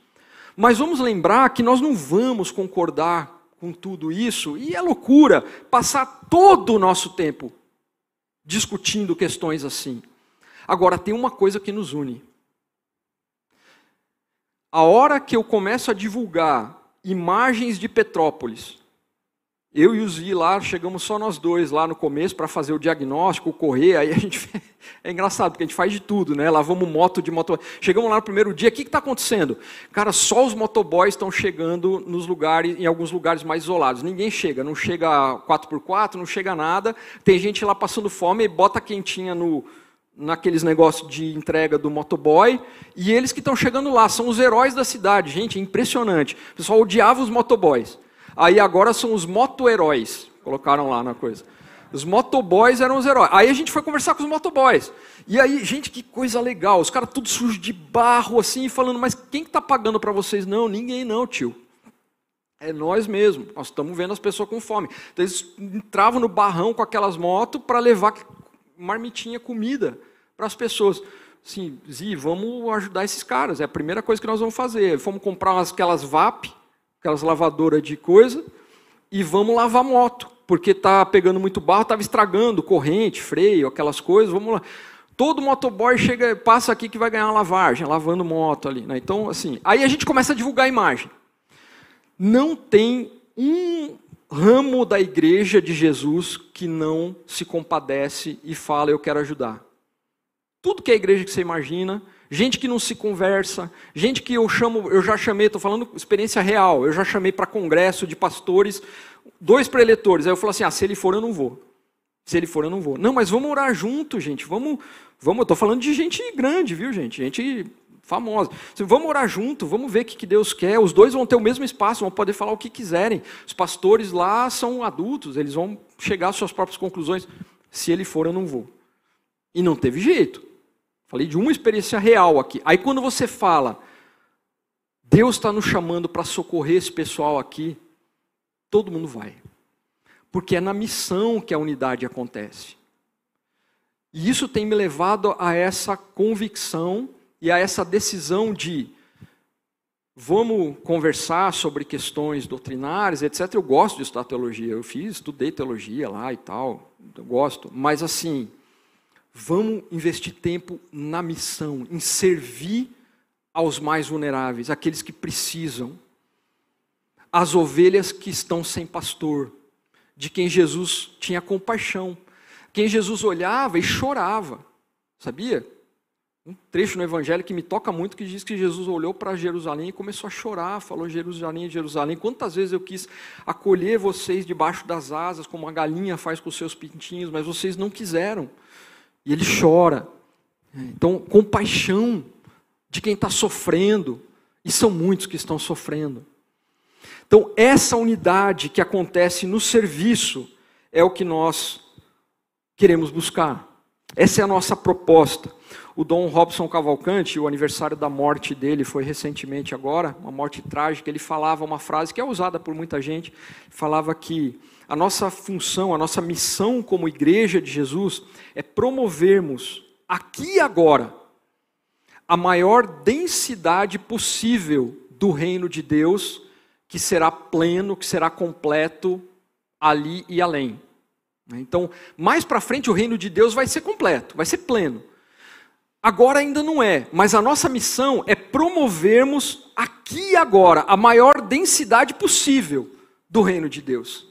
Mas vamos lembrar que nós não vamos concordar com tudo isso, e é loucura passar todo o nosso tempo discutindo questões assim. Agora, tem uma coisa que nos une. A hora que eu começo a divulgar imagens de Petrópolis, eu e o Zi lá, chegamos só nós dois lá no começo para fazer o diagnóstico, correr, aí a gente. É engraçado, porque a gente faz de tudo, né? Lavamos moto de motoboy. Chegamos lá no primeiro dia, o que está acontecendo? Cara, só os motoboys estão chegando nos lugares, em alguns lugares mais isolados. Ninguém chega, não chega 4x4, não chega nada. Tem gente lá passando fome e bota quentinha no, naqueles negócios de entrega do motoboy, e eles que estão chegando lá, são os heróis da cidade. Gente, é impressionante. O pessoal odiava os motoboys. Aí agora são os moto-heróis. Colocaram lá na coisa. Os motoboys eram os heróis. Aí a gente foi conversar com os motoboys. E aí, gente, que coisa legal. Os caras tudo sujos de barro, assim, falando, mas quem que tá pagando para vocês? Não, ninguém não, tio. É nós mesmo. Nós estamos vendo as pessoas com fome. Então eles entravam no barrão com aquelas motos para levar marmitinha comida para as pessoas. Sim, Zi, vamos ajudar esses caras. É a primeira coisa que nós vamos fazer. Fomos comprar aquelas VAP, aquelas lavadoras de coisa, e vamos lavar moto porque está pegando muito barro, estava estragando corrente, freio, aquelas coisas. Vamos lá. Todo motoboy chega, passa aqui que vai ganhar uma lavagem, lavando moto ali. Né? Então, assim, aí a gente começa a divulgar a imagem. Não tem um ramo da igreja de Jesus que não se compadece e fala, eu quero ajudar. Tudo que é igreja que você imagina, gente que não se conversa, gente que eu chamo, eu já chamei, estou falando experiência real, eu já chamei para congresso de pastores dois preletores. Aí eu falo assim: ah, se ele for, eu não vou. Se ele for, eu não vou. Não, mas vamos orar junto, gente. Vamos, vamos. Estou falando de gente grande, viu, gente? Gente famosa. Vamos orar junto, vamos ver o que Deus quer. Os dois vão ter o mesmo espaço, vão poder falar o que quiserem. Os pastores lá são adultos, eles vão chegar às suas próprias conclusões. Se ele for, eu não vou. E não teve jeito. Falei de uma experiência real aqui. Aí quando você fala, Deus está nos chamando para socorrer esse pessoal aqui, todo mundo vai. Porque é na missão que a unidade acontece. E isso tem me levado a essa convicção e a essa decisão de vamos conversar sobre questões doutrinárias, etc. Eu gosto de estudar teologia, eu fiz, estudei teologia lá e tal, eu gosto, mas assim, vamos investir tempo na missão, em servir aos mais vulneráveis, aqueles que precisam as ovelhas que estão sem pastor, de quem Jesus tinha compaixão, quem Jesus olhava e chorava, sabia? Um trecho no Evangelho que me toca muito que diz que Jesus olhou para Jerusalém e começou a chorar, falou Jerusalém, Jerusalém. Quantas vezes eu quis acolher vocês debaixo das asas, como a galinha faz com seus pintinhos, mas vocês não quiseram. E ele chora. Então, compaixão de quem está sofrendo, e são muitos que estão sofrendo. Então, essa unidade que acontece no serviço é o que nós queremos buscar. Essa é a nossa proposta. O Dom Robson Cavalcante, o aniversário da morte dele foi recentemente agora, uma morte trágica, ele falava uma frase que é usada por muita gente, falava que a nossa função, a nossa missão como igreja de Jesus é promovermos aqui e agora a maior densidade possível do reino de Deus que será pleno, que será completo ali e além. Então, mais para frente o reino de Deus vai ser completo, vai ser pleno. Agora ainda não é, mas a nossa missão é promovermos aqui e agora a maior densidade possível do reino de Deus.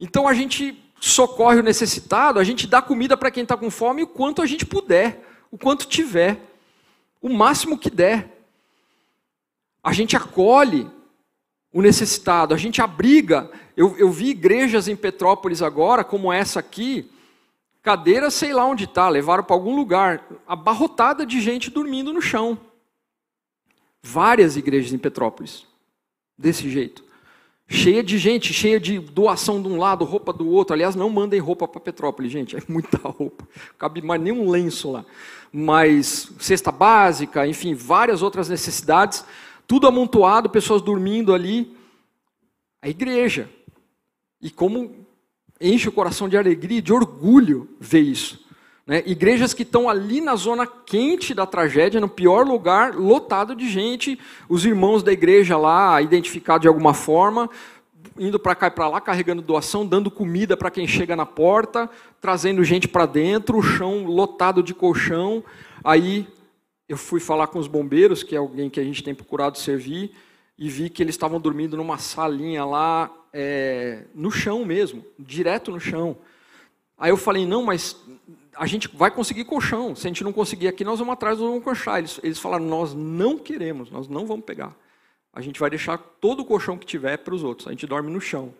Então a gente socorre o necessitado, a gente dá comida para quem está com fome o quanto a gente puder, o quanto tiver, o máximo que der. A gente acolhe o necessitado, a gente abriga. Eu, eu vi igrejas em Petrópolis agora, como essa aqui, cadeira sei lá onde está, levaram para algum lugar, abarrotada de gente dormindo no chão. Várias igrejas em Petrópolis, desse jeito. Cheia de gente, cheia de doação de um lado, roupa do outro. Aliás, não mandem roupa para Petrópolis, gente, é muita roupa. Não cabe mais nenhum lenço lá. Mas cesta básica, enfim, várias outras necessidades tudo amontoado, pessoas dormindo ali. A igreja. E como enche o coração de alegria, de orgulho ver isso. Né? Igrejas que estão ali na zona quente da tragédia, no pior lugar, lotado de gente, os irmãos da igreja lá, identificados de alguma forma, indo para cá e para lá, carregando doação, dando comida para quem chega na porta, trazendo gente para dentro, o chão lotado de colchão. Aí eu fui falar com os bombeiros, que é alguém que a gente tem procurado servir, e vi que eles estavam dormindo numa salinha lá, é, no chão mesmo, direto no chão. Aí eu falei, não, mas a gente vai conseguir colchão. Se a gente não conseguir aqui, nós vamos atrás, nós vamos colchar. Eles, eles falaram, nós não queremos, nós não vamos pegar. A gente vai deixar todo o colchão que tiver para os outros. A gente dorme no chão.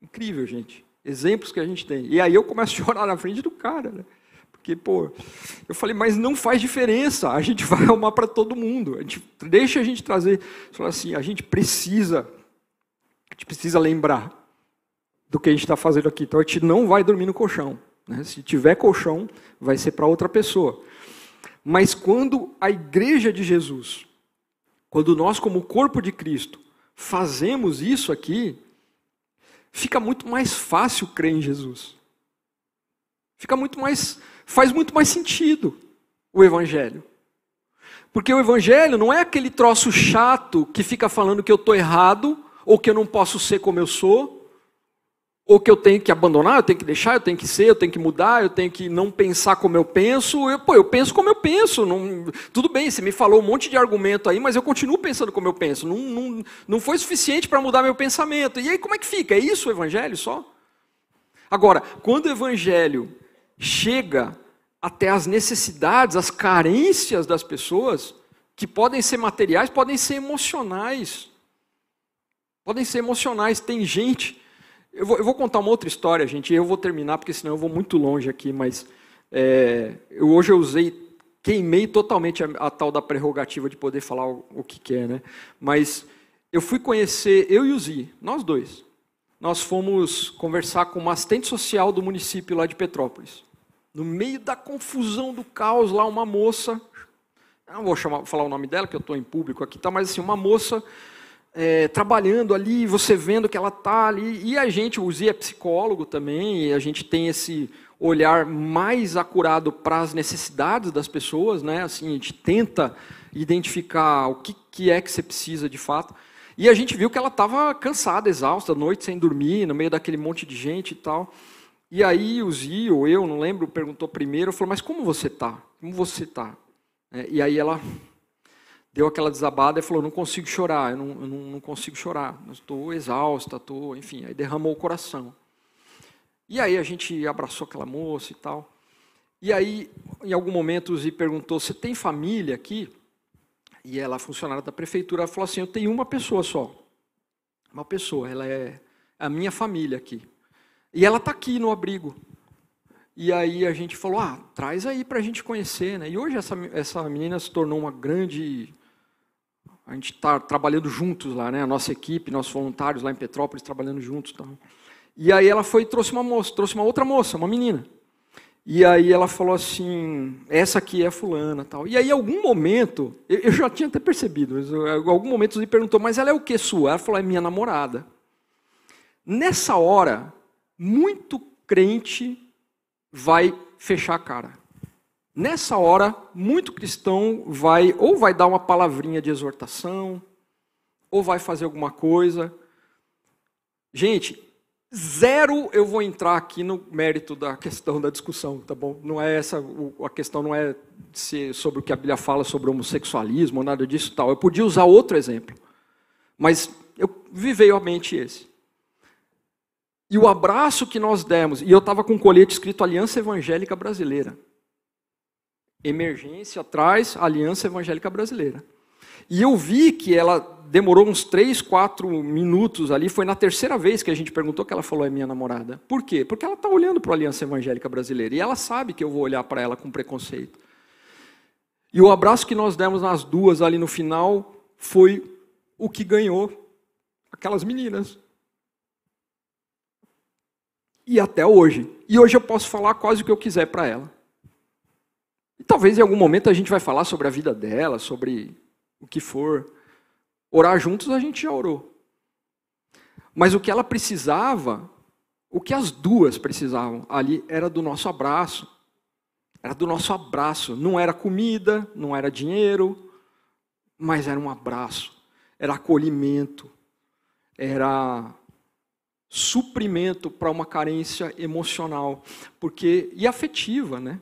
Incrível, gente. Exemplos que a gente tem. E aí eu começo a chorar na frente do cara. Né? Porque, pô, eu falei, mas não faz diferença, a gente vai arrumar para todo mundo. A gente, deixa a gente trazer. Falou assim, a gente precisa A gente precisa lembrar do que a gente está fazendo aqui. Então a gente não vai dormir no colchão. Né? Se tiver colchão, vai ser para outra pessoa. Mas quando a igreja de Jesus, quando nós, como corpo de Cristo, fazemos isso aqui, fica muito mais fácil crer em Jesus. Fica muito mais, faz muito mais sentido o evangelho. Porque o evangelho não é aquele troço chato que fica falando que eu estou errado ou que eu não posso ser como eu sou ou que eu tenho que abandonar, eu tenho que deixar, eu tenho que ser, eu tenho que mudar, eu tenho que não pensar como eu penso. Eu, pô, eu penso como eu penso. Não, tudo bem, você me falou um monte de argumento aí, mas eu continuo pensando como eu penso. Não, não, não foi suficiente para mudar meu pensamento. E aí como é que fica? É isso o evangelho só? Agora, quando o evangelho chega até as necessidades, as carências das pessoas, que podem ser materiais, podem ser emocionais. Podem ser emocionais. Tem gente eu vou, eu vou, contar uma outra história, gente, e eu vou terminar, porque senão eu vou muito longe aqui, mas é, eu, hoje eu usei, queimei totalmente a, a, tal da prerrogativa de poder falar o, o que quer, né? Mas eu fui conhecer, eu e o Zi, nós dois, nós fomos conversar com uma assistente social do município lá de Petrópolis. No meio da confusão do caos lá, uma moça, não vou chamar, falar o nome dela, que eu estou em público aqui, tá, mas assim, uma moça é, trabalhando ali, você vendo que ela está ali. E a gente, o Zi é psicólogo também, e a gente tem esse olhar mais acurado para as necessidades das pessoas, né? Assim, a gente tenta identificar o que, que é que você precisa de fato. E a gente viu que ela estava cansada, exausta, noite sem dormir, no meio daquele monte de gente e tal. E aí o Zi, ou eu, não lembro, perguntou primeiro, falou, mas como você está? Como você está? É, e aí ela deu aquela desabada e falou: não consigo chorar, eu não, eu não, consigo chorar, estou exausta, estou, enfim, aí derramou o coração. E aí a gente abraçou aquela moça e tal. E aí, em algum momento, o Zi perguntou: você tem família aqui? E ela, funcionária da prefeitura, falou assim: eu tenho uma pessoa só. Uma pessoa, ela é a minha família aqui. E ela está aqui no abrigo. E aí a gente falou: ah, traz aí para a gente conhecer. Né? E hoje essa, essa menina se tornou uma grande a gente está trabalhando juntos lá, né? A nossa equipe, nossos voluntários lá em Petrópolis trabalhando juntos. Tá? E aí ela foi trouxe uma moça, trouxe uma outra moça, uma menina. E aí ela falou assim, essa aqui é fulana, tal. E aí, em algum momento, eu, já tinha até percebido, mas em algum momento ele perguntou, mas ela é o que sua? Ela falou, é minha namorada. Nessa hora, muito crente vai fechar a cara. Nessa hora, muito cristão vai ou vai dar uma palavrinha de exortação, ou vai fazer alguma coisa. Gente, zero eu vou entrar aqui no mérito da questão da discussão, tá bom? Não é essa a questão não é sobre o que a Bíblia fala sobre homossexualismo ou nada disso tal. Eu podia usar outro exemplo, mas eu vivei a mente esse. E o abraço que nós demos, e eu estava com um colete escrito Aliança Evangélica Brasileira emergência atrás Aliança Evangélica Brasileira. E eu vi que ela demorou uns três, quatro minutos ali. Foi na terceira vez que a gente perguntou que ela falou é minha namorada. Por quê? Porque ela está olhando para a Aliança Evangélica Brasileira e ela sabe que eu vou olhar para ela com preconceito. E o abraço que nós demos nas duas ali no final foi o que ganhou aquelas meninas. E até hoje. E hoje eu posso falar quase o que eu quiser para ela. E talvez em algum momento a gente vai falar sobre a vida dela, sobre o que for. Orar juntos a gente já orou. Mas o que ela precisava, o que as duas precisavam ali era do nosso abraço. Era do nosso abraço. Não era comida, não era dinheiro, mas era um abraço. Era acolhimento. Era suprimento para uma carência emocional, porque e afetiva, né?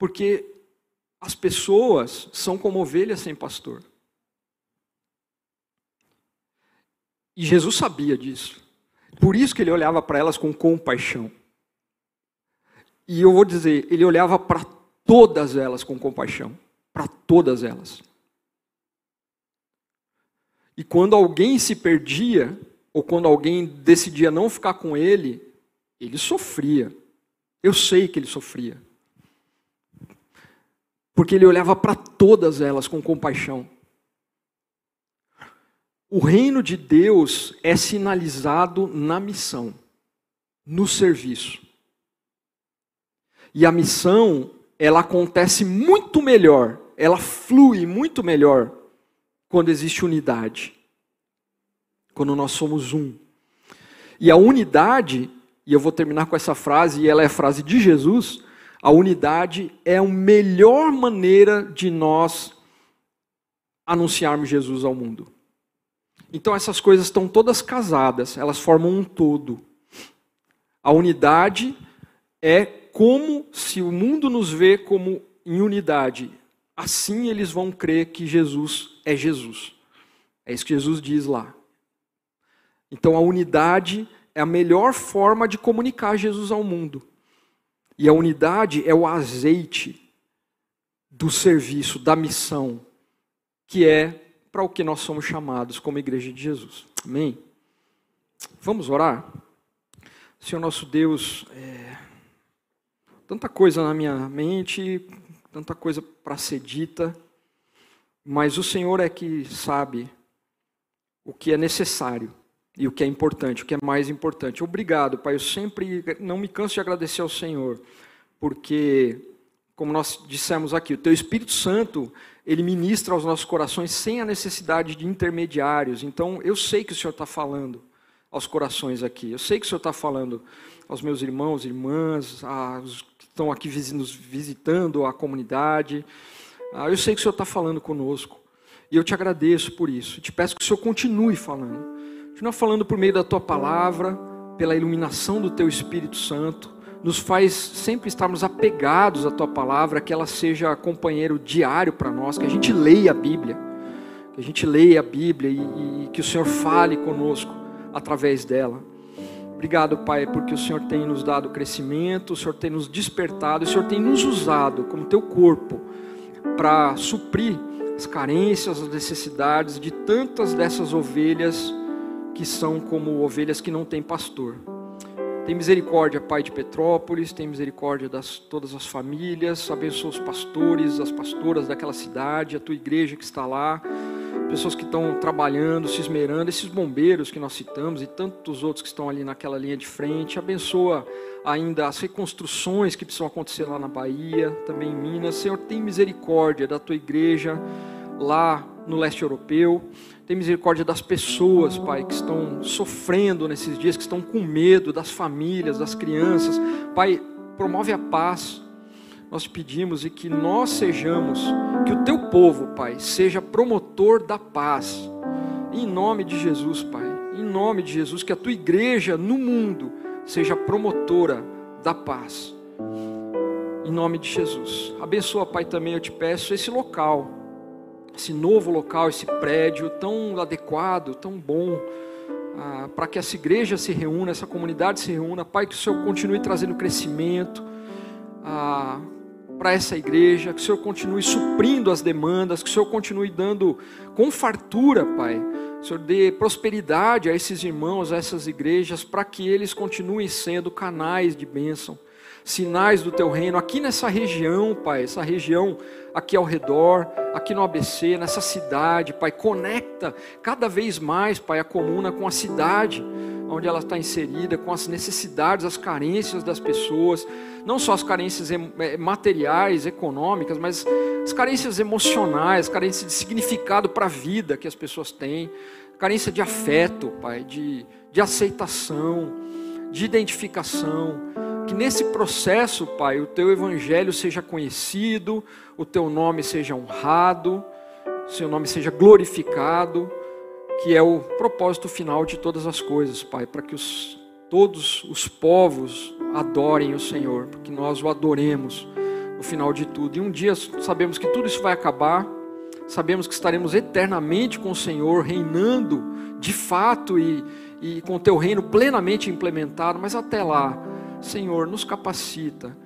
Porque as pessoas são como ovelhas sem pastor. E Jesus sabia disso. Por isso que ele olhava para elas com compaixão. E eu vou dizer, ele olhava para todas elas com compaixão. Para todas elas. E quando alguém se perdia, ou quando alguém decidia não ficar com ele, ele sofria. Eu sei que ele sofria porque ele olhava para todas elas com compaixão. o reino de Deus é sinalizado na missão, no serviço. E a missão, ela acontece muito melhor, ela flui muito melhor quando existe unidade. Quando nós somos um. E a unidade, e eu vou terminar com essa frase, e ela é a frase de Jesus, a unidade é a melhor maneira de nós anunciarmos Jesus ao mundo. Então essas coisas estão todas casadas, elas formam um todo. A unidade é como se o mundo nos vê como em unidade. Assim eles vão crer que Jesus é Jesus. É isso que Jesus diz lá. Então a unidade é a melhor forma de comunicar Jesus ao mundo. E a unidade é o azeite do serviço, da missão, que é para o que nós somos chamados como igreja de Jesus. Amém? Vamos orar? Senhor nosso Deus, é... tanta coisa na minha mente, tanta coisa para ser dita, mas o Senhor é que sabe o que é necessário e o que é importante, o que é mais importante. Obrigado, Pai. Eu sempre não me canso de agradecer ao Senhor, porque, como nós dissemos aqui, o Teu Espírito Santo ele ministra aos nossos corações sem a necessidade de intermediários. Então, eu sei que o Senhor está falando aos corações aqui. Eu sei que o Senhor está falando aos meus irmãos, irmãs, aos que estão aqui nos visitando a comunidade. Ah, eu sei que o Senhor está falando conosco. E eu te agradeço por isso. Te peço que o Senhor continue falando. Continue falando por meio da tua palavra, pela iluminação do teu Espírito Santo nos faz sempre estarmos apegados à tua palavra, que ela seja companheiro diário para nós, que a gente leia a Bíblia, que a gente leia a Bíblia e, e que o Senhor fale conosco através dela. Obrigado, Pai, porque o Senhor tem nos dado crescimento, o Senhor tem nos despertado, o Senhor tem nos usado como teu corpo para suprir as carências, as necessidades de tantas dessas ovelhas que são como ovelhas que não têm pastor. Tem misericórdia, Pai de Petrópolis, tem misericórdia das todas as famílias, abençoa os pastores, as pastoras daquela cidade, a tua igreja que está lá, pessoas que estão trabalhando, se esmerando, esses bombeiros que nós citamos e tantos outros que estão ali naquela linha de frente. Abençoa ainda as reconstruções que precisam acontecer lá na Bahia, também em Minas. Senhor, tem misericórdia da tua igreja lá no leste europeu. Tem misericórdia das pessoas, Pai, que estão sofrendo nesses dias, que estão com medo, das famílias, das crianças. Pai, promove a paz. Nós pedimos e que nós sejamos, que o teu povo, Pai, seja promotor da paz. Em nome de Jesus, Pai. Em nome de Jesus, que a tua igreja no mundo seja promotora da paz. Em nome de Jesus. Abençoa, Pai, também eu te peço esse local esse novo local, esse prédio tão adequado, tão bom, ah, para que essa igreja se reúna, essa comunidade se reúna. Pai, que o Senhor continue trazendo crescimento ah, para essa igreja, que o Senhor continue suprindo as demandas, que o Senhor continue dando com fartura, Pai. O Senhor dê prosperidade a esses irmãos, a essas igrejas, para que eles continuem sendo canais de bênção sinais do teu reino aqui nessa região, Pai, essa região aqui ao redor, aqui no ABC, nessa cidade, Pai, conecta cada vez mais, Pai, a comuna com a cidade onde ela está inserida, com as necessidades, as carências das pessoas, não só as carências eh, materiais, econômicas, mas as carências emocionais, as carências de significado para a vida que as pessoas têm, carência de afeto, Pai, de, de aceitação, de identificação. Que nesse processo, Pai, o teu evangelho seja conhecido, o teu nome seja honrado, o seu nome seja glorificado, que é o propósito final de todas as coisas, Pai, para que os, todos os povos adorem o Senhor, para que nós o adoremos no final de tudo. E um dia sabemos que tudo isso vai acabar, sabemos que estaremos eternamente com o Senhor, reinando de fato e, e com o teu reino plenamente implementado, mas até lá Senhor, nos capacita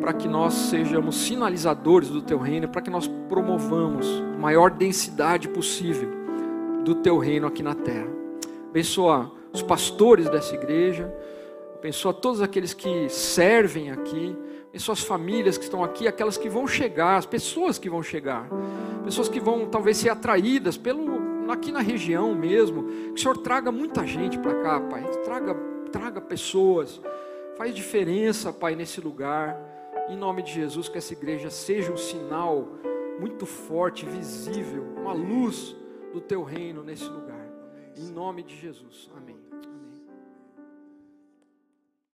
para que nós sejamos sinalizadores do teu reino, para que nós promovamos a maior densidade possível do teu reino aqui na terra. Abençoa os pastores dessa igreja, abençoa todos aqueles que servem aqui, abençoa as famílias que estão aqui, aquelas que vão chegar, as pessoas que vão chegar, pessoas que vão talvez ser atraídas pelo aqui na região mesmo, que o Senhor traga muita gente para cá, Pai. Traga, traga pessoas. Faz diferença, Pai, nesse lugar. Em nome de Jesus, que essa igreja seja um sinal muito forte, visível, uma luz do teu reino nesse lugar. Em nome de Jesus. Amém.